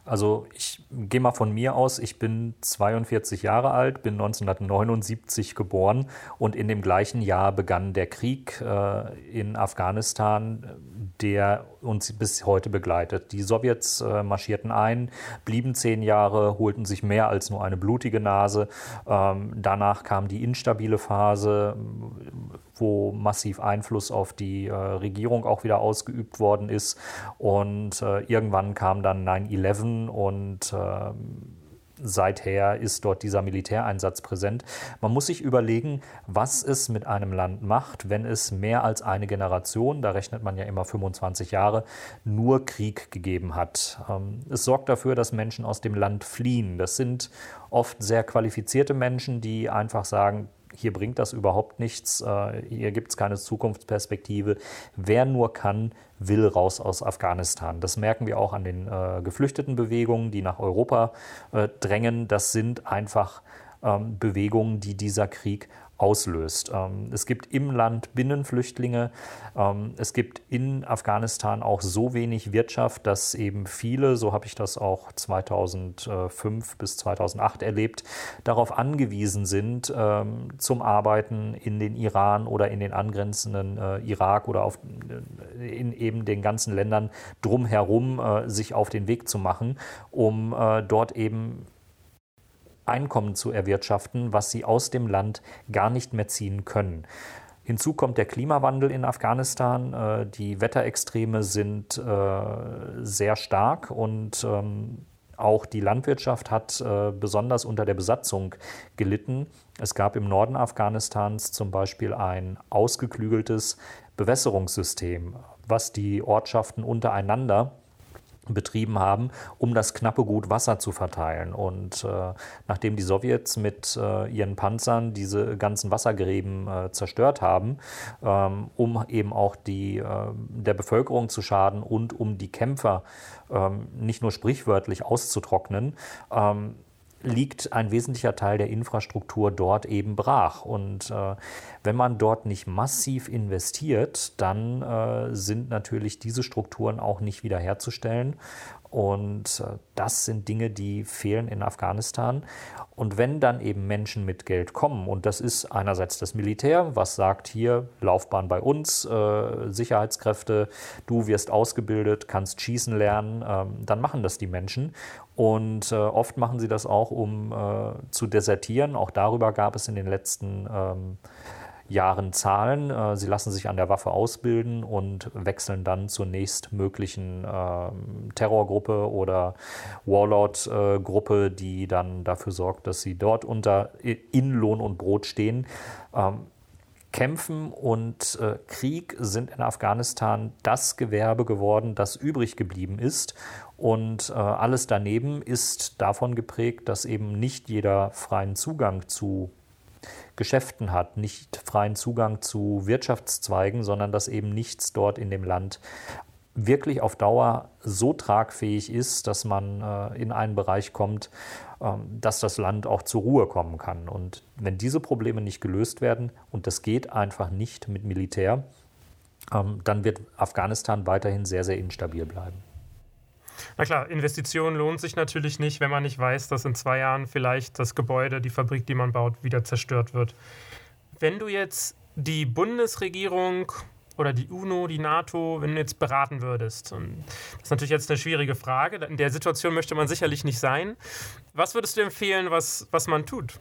Also ich gehe mal von mir aus, ich bin 42 Jahre alt, bin 1979 geboren und in dem gleichen Jahr begann der Krieg äh, in Afghanistan, der uns bis heute begleitet. Die Sowjets äh, marschierten ein, blieben zehn Jahre, holten sich mehr als nur eine blutige Nase. Ähm, danach kam die instabile Phase, wo massiv Einfluss auf die äh, Regierung auch wieder ausgeübt worden ist. Und äh, irgendwann kam dann 9-11 und äh, seither ist dort dieser Militäreinsatz präsent. Man muss sich überlegen, was es mit einem Land macht, wenn es mehr als eine Generation, da rechnet man ja immer 25 Jahre, nur Krieg gegeben hat. Ähm, es sorgt dafür, dass Menschen aus dem Land fliehen. Das sind oft sehr qualifizierte Menschen, die einfach sagen, hier bringt das überhaupt nichts, äh, hier gibt es keine Zukunftsperspektive. Wer nur kann, will raus aus Afghanistan. Das merken wir auch an den äh, geflüchteten Bewegungen, die nach Europa äh, drängen. Das sind einfach ähm, Bewegungen, die dieser Krieg auslöst. Ähm, es gibt im Land Binnenflüchtlinge. Ähm, es gibt in Afghanistan auch so wenig Wirtschaft, dass eben viele, so habe ich das auch 2005 bis 2008 erlebt, darauf angewiesen sind, ähm, zum Arbeiten in den Iran oder in den angrenzenden äh, Irak oder auf, äh, in eben den ganzen Ländern drumherum äh, sich auf den Weg zu machen, um dort eben Einkommen zu erwirtschaften, was sie aus dem Land gar nicht mehr ziehen können. Hinzu kommt der Klimawandel in Afghanistan. Äh, die Wetterextreme sind äh, sehr stark und ähm, auch die Landwirtschaft hat äh, besonders unter der Besatzung gelitten. Es gab im Norden Afghanistans zum Beispiel ein ausgeklügeltes Bewässerungssystem, was die Ortschaften untereinander betrieben haben, um das knappe Gut Wasser zu verteilen. Und äh, nachdem die Sowjets mit äh, ihren Panzern diese ganzen Wassergräben äh, zerstört haben, ähm, um eben auch die, äh, der Bevölkerung zu schaden und um die Kämpfer ähm, nicht nur sprichwörtlich auszutrocknen, ähm, liegt ein wesentlicher Teil der Infrastruktur dort eben brach. Und äh, wenn man dort nicht massiv investiert, dann äh, sind natürlich diese Strukturen auch nicht wiederherzustellen. Und äh, das sind Dinge, die fehlen in Afghanistan. Und wenn dann eben Menschen mit Geld kommen, und das ist einerseits das Militär, was sagt hier, Laufbahn bei uns, äh, Sicherheitskräfte, du wirst ausgebildet, kannst schießen lernen, ähm, dann machen das die Menschen. Und äh, oft machen sie das auch, um äh, zu desertieren. Auch darüber gab es in den letzten ähm, Jahren zahlen. Äh, sie lassen sich an der Waffe ausbilden und wechseln dann zur nächstmöglichen äh, Terrorgruppe oder Warlord-Gruppe, die dann dafür sorgt, dass sie dort unter in Lohn und Brot stehen. Ähm, Kämpfen und äh, Krieg sind in Afghanistan das Gewerbe geworden, das übrig geblieben ist. Und äh, alles daneben ist davon geprägt, dass eben nicht jeder freien Zugang zu Geschäften hat, nicht freien Zugang zu Wirtschaftszweigen, sondern dass eben nichts dort in dem Land wirklich auf Dauer so tragfähig ist, dass man äh, in einen Bereich kommt, ähm, dass das Land auch zur Ruhe kommen kann. Und wenn diese Probleme nicht gelöst werden, und das geht einfach nicht mit Militär, ähm, dann wird Afghanistan weiterhin sehr, sehr instabil bleiben. Na klar, Investitionen lohnt sich natürlich nicht, wenn man nicht weiß, dass in zwei Jahren vielleicht das Gebäude, die Fabrik, die man baut, wieder zerstört wird. Wenn du jetzt die Bundesregierung oder die UNO, die NATO, wenn du jetzt beraten würdest? Und das ist natürlich jetzt eine schwierige Frage. In der Situation möchte man sicherlich nicht sein. Was würdest du empfehlen, was, was man tut?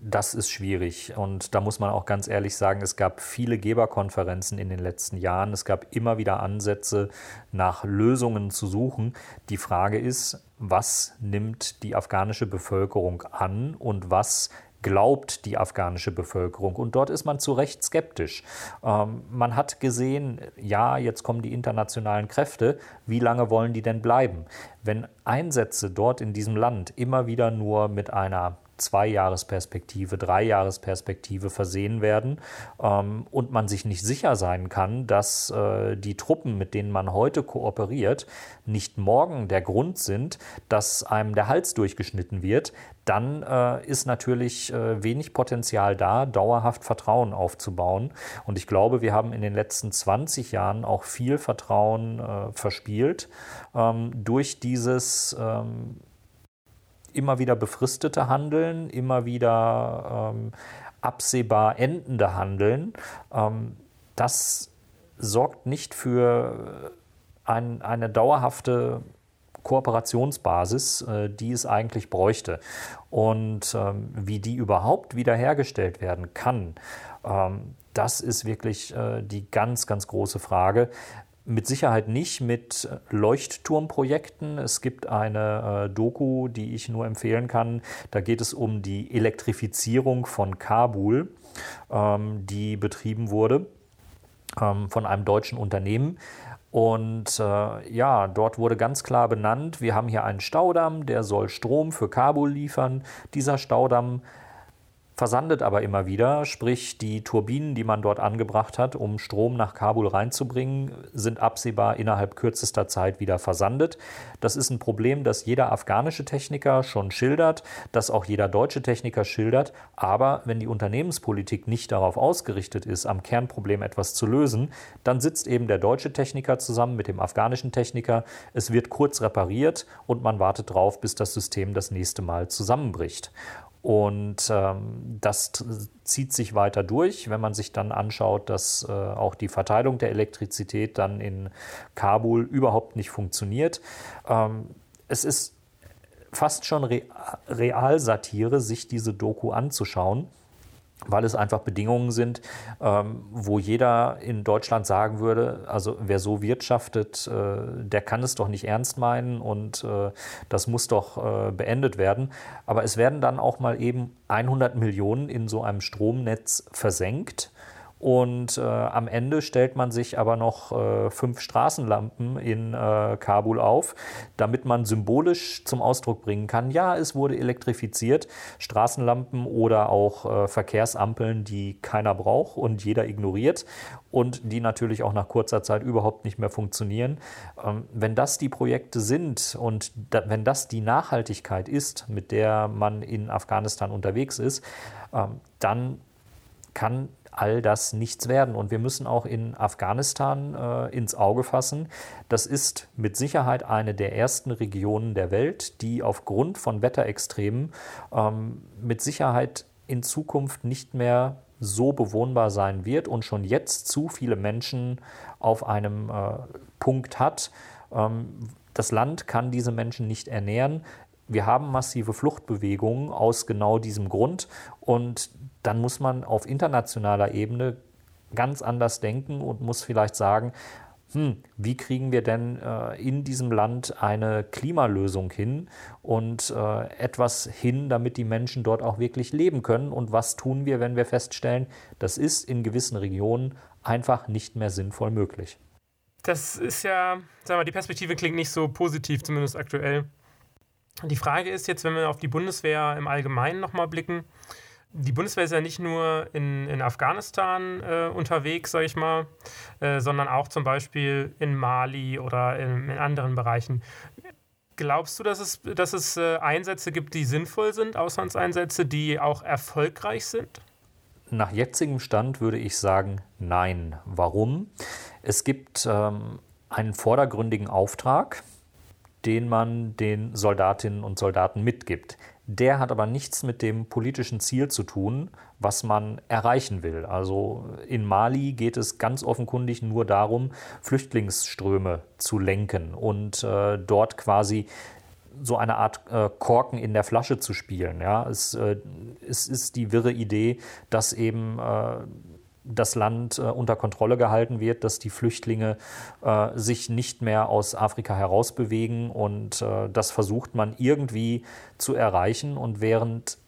Das ist schwierig. Und da muss man auch ganz ehrlich sagen, es gab viele Geberkonferenzen in den letzten Jahren. Es gab immer wieder Ansätze, nach Lösungen zu suchen. Die Frage ist, was nimmt die afghanische Bevölkerung an und was glaubt die afghanische Bevölkerung. Und dort ist man zu Recht skeptisch. Ähm, man hat gesehen, ja, jetzt kommen die internationalen Kräfte. Wie lange wollen die denn bleiben? Wenn Einsätze dort in diesem Land immer wieder nur mit einer Zwei-Jahres-Perspektive, Drei-Jahres-Perspektive versehen werden ähm, und man sich nicht sicher sein kann, dass äh, die Truppen, mit denen man heute kooperiert, nicht morgen der Grund sind, dass einem der Hals durchgeschnitten wird, dann äh, ist natürlich äh, wenig Potenzial da, dauerhaft Vertrauen aufzubauen. Und ich glaube, wir haben in den letzten 20 Jahren auch viel Vertrauen äh, verspielt ähm, durch dieses ähm, immer wieder befristete Handeln, immer wieder ähm, absehbar endende Handeln, ähm, das sorgt nicht für ein, eine dauerhafte Kooperationsbasis, äh, die es eigentlich bräuchte. Und ähm, wie die überhaupt wiederhergestellt werden kann, ähm, das ist wirklich äh, die ganz, ganz große Frage. Mit Sicherheit nicht mit Leuchtturmprojekten. Es gibt eine äh, Doku, die ich nur empfehlen kann. Da geht es um die Elektrifizierung von Kabul, ähm, die betrieben wurde ähm, von einem deutschen Unternehmen. Und äh, ja, dort wurde ganz klar benannt, wir haben hier einen Staudamm, der soll Strom für Kabul liefern. Dieser Staudamm versandet aber immer wieder, sprich die Turbinen, die man dort angebracht hat, um Strom nach Kabul reinzubringen, sind absehbar innerhalb kürzester Zeit wieder versandet. Das ist ein Problem, das jeder afghanische Techniker schon schildert, das auch jeder deutsche Techniker schildert. Aber wenn die Unternehmenspolitik nicht darauf ausgerichtet ist, am Kernproblem etwas zu lösen, dann sitzt eben der deutsche Techniker zusammen mit dem afghanischen Techniker. Es wird kurz repariert und man wartet drauf, bis das System das nächste Mal zusammenbricht. Und ähm, das zieht sich weiter durch, wenn man sich dann anschaut, dass äh, auch die Verteilung der Elektrizität dann in Kabul überhaupt nicht funktioniert. Ähm, es ist fast schon Re Realsatire, sich diese Doku anzuschauen weil es einfach Bedingungen sind, ähm, wo jeder in Deutschland sagen würde, also wer so wirtschaftet, äh, der kann es doch nicht ernst meinen und äh, das muss doch äh, beendet werden. Aber es werden dann auch mal eben 100 Millionen in so einem Stromnetz versenkt und äh, am Ende stellt man sich aber noch äh, fünf Straßenlampen in äh, Kabul auf, damit man symbolisch zum Ausdruck bringen kann, ja, es wurde elektrifiziert. Straßenlampen oder auch äh, Verkehrsampeln, die keiner braucht und jeder ignoriert und die natürlich auch nach kurzer Zeit überhaupt nicht mehr funktionieren. Ähm, wenn das die Projekte sind und da, wenn das die Nachhaltigkeit ist, mit der man in Afghanistan unterwegs ist, ähm, dann kann all das nichts werden. Und wir müssen auch in Afghanistan äh, ins Auge fassen. Das ist mit Sicherheit eine der ersten Regionen der Welt, die aufgrund von Wetterextremen ähm, mit Sicherheit in Zukunft nicht mehr so bewohnbar sein wird und schon jetzt zu viele Menschen auf einem äh, Punkt hat. Ähm, das Land kann diese Menschen nicht ernähren. Wir haben massive Fluchtbewegungen aus genau diesem Grund und dann muss man auf internationaler Ebene ganz anders denken und muss vielleicht sagen, hm, wie kriegen wir denn äh, in diesem Land eine Klimalösung hin und äh, etwas hin, damit die Menschen dort auch wirklich leben können? Und was tun wir, wenn wir feststellen, das ist in gewissen Regionen einfach nicht mehr sinnvoll möglich? Das ist ja, sagen wir, die Perspektive klingt nicht so positiv, zumindest aktuell. Die Frage ist jetzt, wenn wir auf die Bundeswehr im Allgemeinen nochmal blicken, die Bundeswehr ist ja nicht nur in, in Afghanistan äh, unterwegs, sage ich mal, äh, sondern auch zum Beispiel in Mali oder in, in, anderen Bereichen. Glaubst du, dass es, dass es äh, Einsätze gibt, die sinnvoll sind, Auslandseinsätze, die auch erfolgreich sind? Nach jetzigem Stand würde ich sagen, nein. Warum? Es gibt ähm, einen vordergründigen Auftrag, den man den Soldatinnen und Soldaten mitgibt. Der hat aber nichts mit dem politischen Ziel zu tun, was man erreichen will. Also in Mali geht es ganz offenkundig nur darum, Flüchtlingsströme zu lenken und äh, dort quasi so eine Art äh, Korken in der Flasche zu spielen. Ja? Es, äh, es ist die wirre Idee, dass eben äh, das Land äh, unter Kontrolle gehalten wird, dass die Flüchtlinge äh, sich nicht mehr aus Afrika herausbewegen und äh, das versucht man irgendwie zu erreichen und während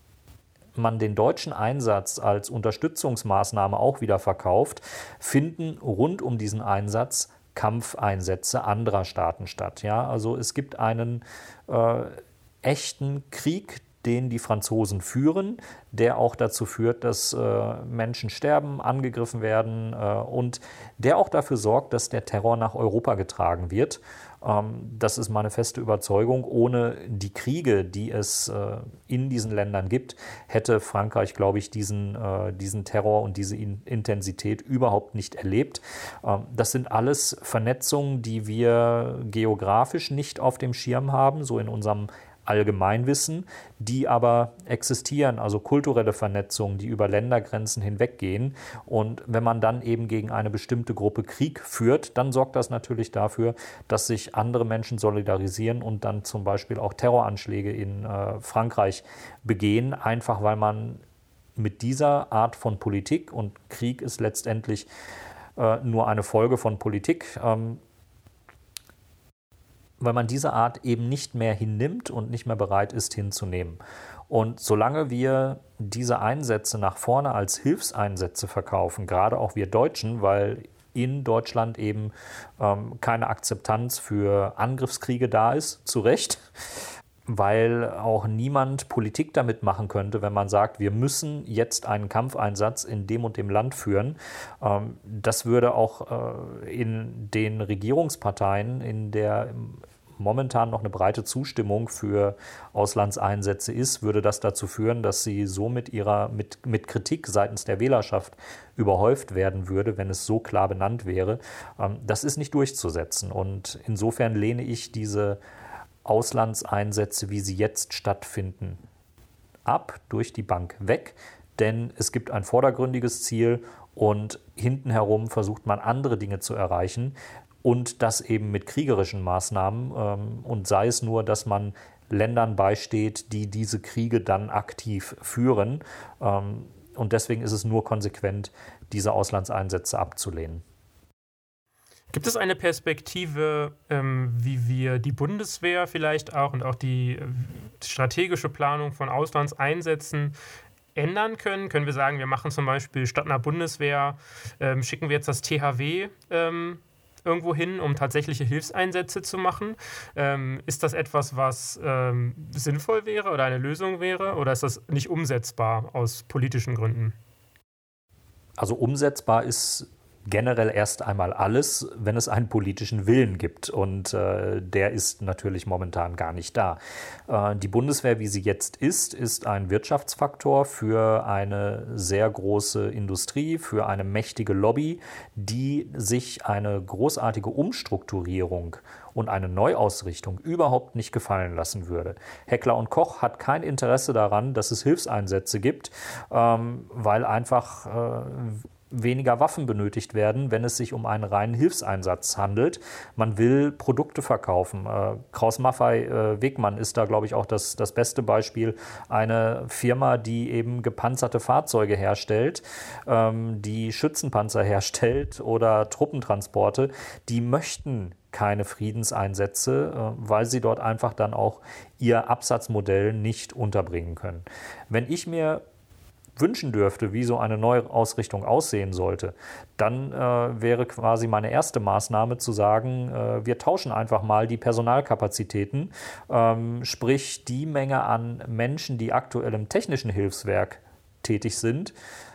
man den deutschen Einsatz als Unterstützungsmaßnahme auch wieder verkauft, finden rund um diesen Einsatz Kampfeinsätze anderer Staaten statt. Ja, also es gibt einen äh, echten Krieg, den die Franzosen führen, der auch dazu führt, dass äh, Menschen sterben, angegriffen werden äh, und der auch dafür sorgt, dass der Terror nach Europa getragen wird. Ähm, das ist meine feste Überzeugung. Ohne die Kriege, die es äh, in diesen Ländern gibt, hätte Frankreich, glaube ich, diesen, äh, diesen Terror und diese in Intensität überhaupt nicht erlebt. Ähm, das sind alles Vernetzungen, die wir geografisch nicht auf dem Schirm haben, so in unserem Allgemeinwissen, die aber existieren, also kulturelle Vernetzungen, die über Ländergrenzen hinweggehen. Und wenn man dann eben gegen eine bestimmte Gruppe Krieg führt, dann sorgt das natürlich dafür, dass sich andere Menschen solidarisieren und dann zum Beispiel auch Terroranschläge in äh, Frankreich begehen, einfach weil man mit dieser Art von Politik und Krieg ist letztendlich äh, nur eine Folge von Politik, ähm, weil man diese Art eben nicht mehr hinnimmt und nicht mehr bereit ist hinzunehmen. Und solange wir diese Einsätze nach vorne als Hilfseinsätze verkaufen, gerade auch wir Deutschen, weil in Deutschland eben ähm, keine Akzeptanz für Angriffskriege da ist, zu Recht, weil auch niemand Politik damit machen könnte, wenn man sagt, wir müssen jetzt einen Kampfeinsatz in dem und dem Land führen. Ähm, das würde auch äh, in den Regierungsparteien, in der momentan noch eine breite Zustimmung für Auslandseinsätze ist, würde das dazu führen, dass sie so mit ihrer mit, mit Kritik seitens der Wählerschaft überhäuft werden würde, wenn es so klar benannt wäre. Ähm, das ist nicht durchzusetzen. Und insofern lehne ich diese Auslandseinsätze, wie sie jetzt stattfinden, ab, durch die Bank weg, denn es gibt ein vordergründiges Ziel und hinten herum versucht man andere Dinge zu erreichen und das eben mit kriegerischen Maßnahmen ähm, und sei es nur, dass man Ländern beisteht, die diese Kriege dann aktiv führen. Ähm, und deswegen ist es nur konsequent, diese Auslandseinsätze abzulehnen. Gibt es eine Perspektive, ähm, wie wir die Bundeswehr vielleicht auch und auch die äh, strategische Planung von Auslandseinsätzen ändern können? Können wir sagen, wir machen zum Beispiel statt einer Bundeswehr, ähm, schicken wir jetzt das THW ähm, irgendwo hin, um tatsächliche Hilfseinsätze zu machen? Ähm, ist das etwas, was ähm, sinnvoll wäre oder eine Lösung wäre? Oder ist das nicht umsetzbar aus politischen Gründen? Also umsetzbar ist generell erst einmal alles, wenn es einen politischen Willen gibt. Und äh, der ist natürlich momentan gar nicht da. Äh, die Bundeswehr, wie sie jetzt ist, ist ein Wirtschaftsfaktor für eine sehr große Industrie, für eine mächtige Lobby, die sich eine großartige Umstrukturierung und eine Neuausrichtung überhaupt nicht gefallen lassen würde. Heckler und Koch hat kein Interesse daran, dass es Hilfseinsätze gibt, ähm, weil einfach äh, weniger Waffen benötigt werden, wenn es sich um einen reinen Hilfseinsatz handelt. Man will Produkte verkaufen. Äh, Kraus Maffei äh, Wegmann ist da, glaube ich, auch das, das beste Beispiel. Eine Firma, die eben gepanzerte Fahrzeuge herstellt, ähm, die Schützenpanzer herstellt oder Truppentransporte, die möchten keine Friedenseinsätze, äh, weil sie dort einfach dann auch ihr Absatzmodell nicht unterbringen können. Wenn ich mir wünschen dürfte, wie so eine Neuausrichtung aussehen sollte, dann äh, wäre quasi meine erste Maßnahme zu sagen, äh, wir tauschen einfach mal die Personalkapazitäten, ähm, sprich die Menge an Menschen, die aktuell im technischen Hilfswerk tätig sind,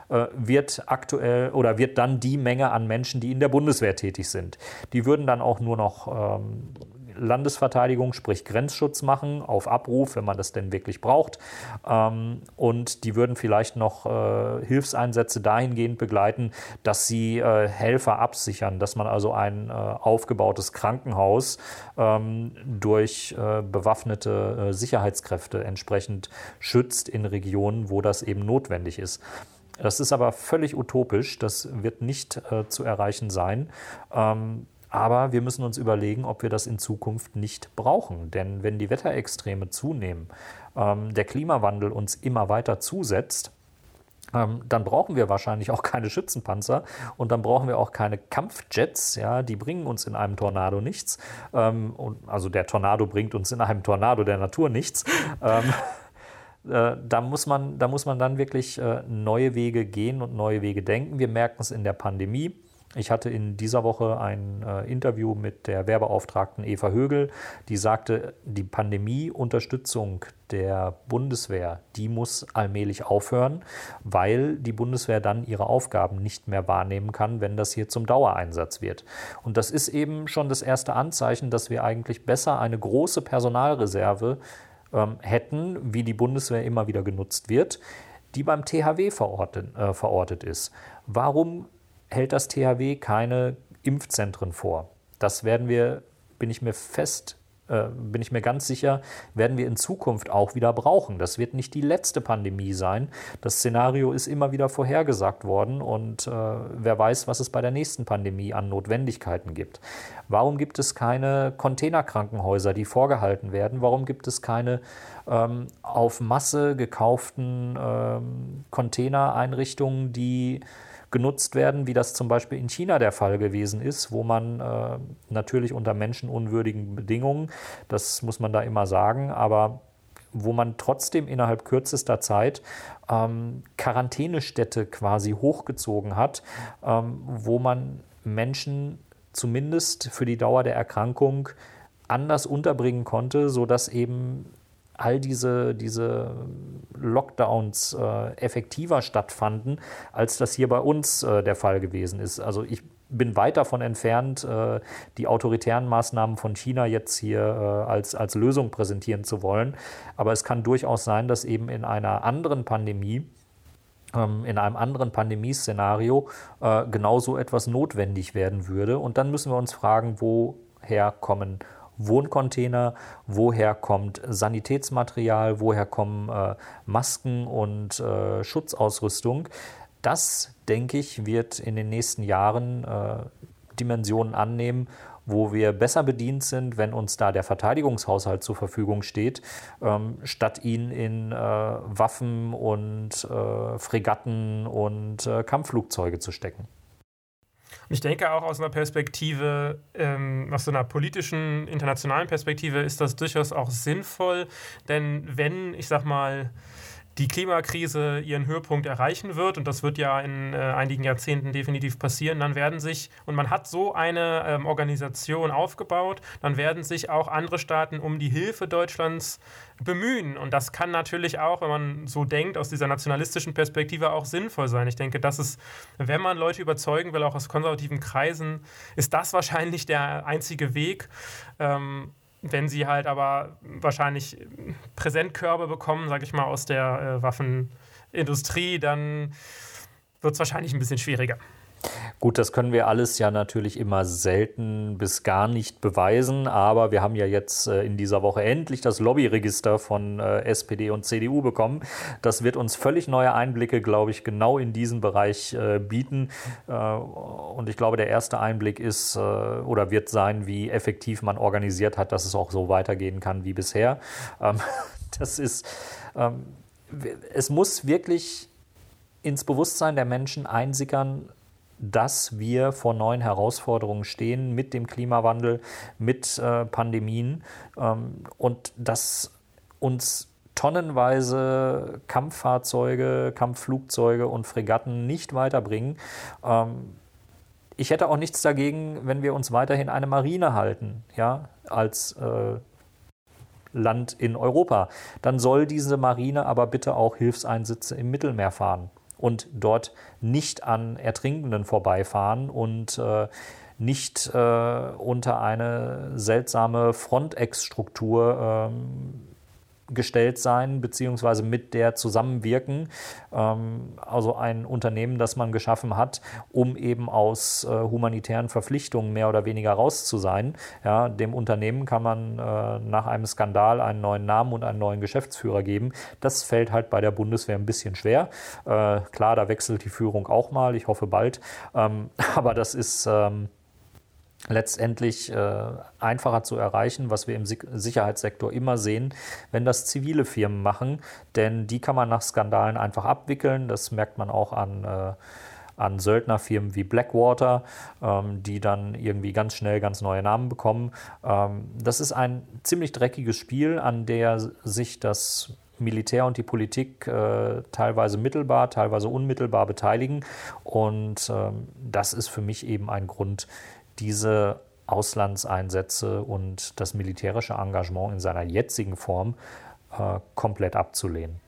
äh, wird aktuell oder wird dann die Menge an Menschen, die in der Bundeswehr tätig sind. Die würden dann auch nur noch ähm, Landesverteidigung, sprich Grenzschutz machen, auf Abruf, wenn man das denn wirklich braucht. Ähm, und die würden vielleicht noch äh, Hilfseinsätze dahingehend begleiten, dass sie äh, Helfer absichern, dass man also ein äh, aufgebautes Krankenhaus ähm, durch bewaffnete Sicherheitskräfte entsprechend schützt in Regionen, wo das eben notwendig ist. Das ist aber völlig utopisch, das wird nicht äh, zu erreichen sein. Ähm, aber wir müssen uns überlegen, ob wir das in Zukunft nicht brauchen. Denn wenn die Wetterextreme zunehmen, ähm, der Klimawandel uns immer weiter zusetzt, ähm, dann brauchen wir wahrscheinlich auch keine Schützenpanzer und dann brauchen wir auch keine Kampfjets. Ja, die bringen uns in einem Tornado nichts. Ähm, und, also der Tornado bringt uns in einem Tornado der Natur nichts. Ähm, äh, da, muss man, da muss man dann wirklich äh, neue Wege gehen und neue Wege denken. Wir merken es in der Pandemie. Ich hatte in dieser Woche ein äh, Interview mit der Werbeauftragten Eva Högel, die sagte, die Pandemieunterstützung der Bundeswehr, die muss allmählich aufhören, weil die Bundeswehr dann ihre Aufgaben nicht mehr wahrnehmen kann, wenn das hier zum Dauereinsatz wird. Und das ist eben schon das erste Anzeichen, dass wir eigentlich besser eine große Personalreserve ähm, hätten, wie die Bundeswehr immer wieder genutzt wird, die beim THW verortet, äh, verortet ist. Warum hält das THW keine Impfzentren vor. Das werden wir, bin ich mir fest äh, bin ich mir ganz sicher, werden wir in Zukunft auch wieder brauchen. Das wird nicht die letzte Pandemie sein. Das Szenario ist immer wieder vorhergesagt worden und äh, wer weiß, was es bei der nächsten Pandemie an Notwendigkeiten gibt. Warum gibt es keine Containerkrankenhäuser, die vorgehalten werden? Warum gibt es keine ähm, auf Masse gekauften ähm, Containereinrichtungen, die genutzt werden, wie das zum Beispiel in China der Fall gewesen ist, wo man äh, natürlich unter menschenunwürdigen Bedingungen, das muss man da immer sagen, aber wo man trotzdem innerhalb kürzester Zeit ähm, Quarantänestädte quasi hochgezogen hat, ähm, wo man Menschen zumindest für die Dauer der Erkrankung anders unterbringen konnte, sodass eben all diese, diese Lockdowns äh, effektiver stattfanden, als das hier bei uns äh, der Fall gewesen ist. Also ich bin weit davon entfernt, äh, die autoritären Maßnahmen von China jetzt hier äh, als, als Lösung präsentieren zu wollen. Aber es kann durchaus sein, dass eben in einer anderen Pandemie, ähm, in einem anderen Pandemieszenario äh, genauso etwas notwendig werden würde. Und dann müssen wir uns fragen, woher kommen Wohncontainer, woher kommt Sanitätsmaterial, woher kommen äh, Masken und äh, Schutzausrüstung. Das, denke ich, wird in den nächsten Jahren äh, Dimensionen annehmen, wo wir besser bedient sind, wenn uns da der Verteidigungshaushalt zur Verfügung steht, ähm, statt ihn in äh, Waffen und äh, Fregatten und äh, Kampfflugzeuge zu stecken. Und ich denke auch aus einer Perspektive, ähm, aus so einer politischen, internationalen Perspektive ist das durchaus auch sinnvoll, denn wenn, ich sag mal, die Klimakrise ihren Höhepunkt erreichen wird, und das wird ja in äh, einigen Jahrzehnten definitiv passieren, dann werden sich, und man hat so eine ähm, Organisation aufgebaut, dann werden sich auch andere Staaten um die Hilfe Deutschlands bemühen. Und das kann natürlich auch, wenn man so denkt, aus dieser nationalistischen Perspektive auch sinnvoll sein. Ich denke, das ist, wenn man Leute überzeugen will, auch aus konservativen Kreisen, ist das wahrscheinlich der einzige Weg. Ähm, wenn sie halt aber wahrscheinlich Präsentkörbe bekommen, sage ich mal, aus der äh, Waffenindustrie, dann wird es wahrscheinlich ein bisschen schwieriger. Gut, das können wir alles ja natürlich immer selten bis gar nicht beweisen, aber wir haben ja jetzt äh, in dieser Woche endlich das Lobbyregister von äh, SPD und CDU bekommen. Das wird uns völlig neue Einblicke, glaube ich, genau in diesen Bereich äh, bieten. Und ich glaube, der erste Einblick ist oder wird sein, wie effektiv man organisiert hat, dass es auch so weitergehen kann wie bisher. Ähm, das ist, ähm, es muss wirklich ins Bewusstsein der Menschen einsickern, dass wir vor neuen Herausforderungen stehen mit dem Klimawandel, mit äh, Pandemien ähm, und dass uns tonnenweise Kampffahrzeuge, Kampfflugzeuge und Fregatten nicht weiterbringen. Ähm, ich hätte auch nichts dagegen, wenn wir uns weiterhin eine Marine halten, ja, als äh, Land in Europa. Dann soll diese Marine aber bitte auch Hilfseinsätze im Mittelmeer fahren und dort nicht an Ertrinkenden vorbeifahren und äh, nicht äh, unter eine seltsame Frontex-Struktur ähm, gestellt sein, beziehungsweise mit der zusammenwirken. Ähm, also ein Unternehmen, das man geschaffen hat, um eben aus äh, humanitären Verpflichtungen mehr oder weniger raus zu sein. Ja, dem Unternehmen kann man äh, nach einem Skandal einen neuen Namen und einen neuen Geschäftsführer geben. Das fällt halt bei der Bundeswehr ein bisschen schwer. Äh, klar, da wechselt die Führung auch mal, ich hoffe bald. Ähm, aber das ist. Letztendlich äh, einfacher zu erreichen, was wir im Sicherheitssektor immer sehen, wenn das zivile Firmen machen, denn die kann man nach Skandalen einfach abwickeln. Das merkt man auch an, äh, an Söldnerfirmen wie Blackwater, ähm, die dann irgendwie ganz schnell ganz neue Namen bekommen. Ähm, das ist ein ziemlich dreckiges Spiel, an der sich das Militär und die Politik äh, teilweise mittelbar, teilweise unmittelbar beteiligen. Und ähm, das ist für mich eben ein Grund, diese Auslandseinsätze und das militärische Engagement in seiner jetzigen Form äh, komplett abzulehnen.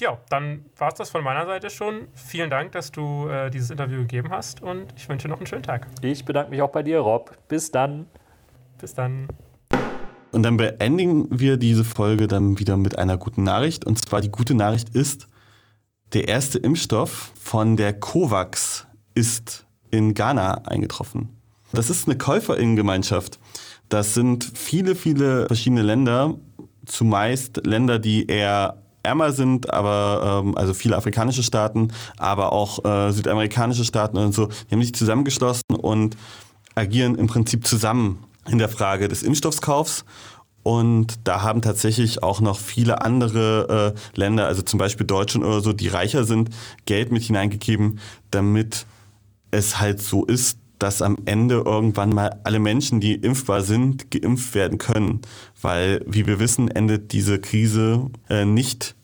Ja, dann war es das von meiner Seite schon. Vielen Dank, dass du äh, dieses Interview gegeben hast und ich wünsche noch einen schönen Tag. Ich bedanke mich auch bei dir, Rob. Bis dann. Bis dann. Und dann beenden wir diese Folge dann wieder mit einer guten Nachricht. Und zwar die gute Nachricht ist, der erste Impfstoff von der COVAX ist in Ghana eingetroffen. Das ist eine Käuferinnengemeinschaft. Das sind viele, viele verschiedene Länder, zumeist Länder, die eher ärmer sind, aber ähm, also viele afrikanische Staaten, aber auch äh, südamerikanische Staaten und so, die haben sich zusammengeschlossen und agieren im Prinzip zusammen in der Frage des Impfstoffskaufs. Und da haben tatsächlich auch noch viele andere äh, Länder, also zum Beispiel Deutschland oder so, die reicher sind, Geld mit hineingegeben, damit es halt so ist, dass am Ende irgendwann mal alle Menschen, die impfbar sind, geimpft werden können. Weil, wie wir wissen, endet diese Krise äh, nicht,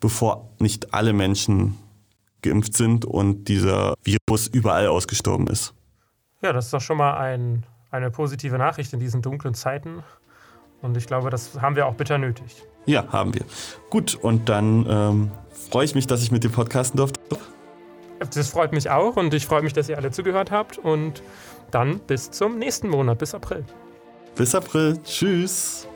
bevor nicht alle Menschen geimpft sind und dieser Virus überall ausgestorben ist. Ja, das ist doch schon mal ein, eine positive Nachricht in diesen dunklen Zeiten. Und ich glaube, das haben wir auch bitter nötig. Ja, haben wir. Gut, und dann ähm, freue ich mich, dass ich mit dir podcasten durfte. Das freut mich auch und ich freue mich, dass ihr alle zugehört habt. Und dann bis zum nächsten Monat, bis April. Bis April. Tschüss.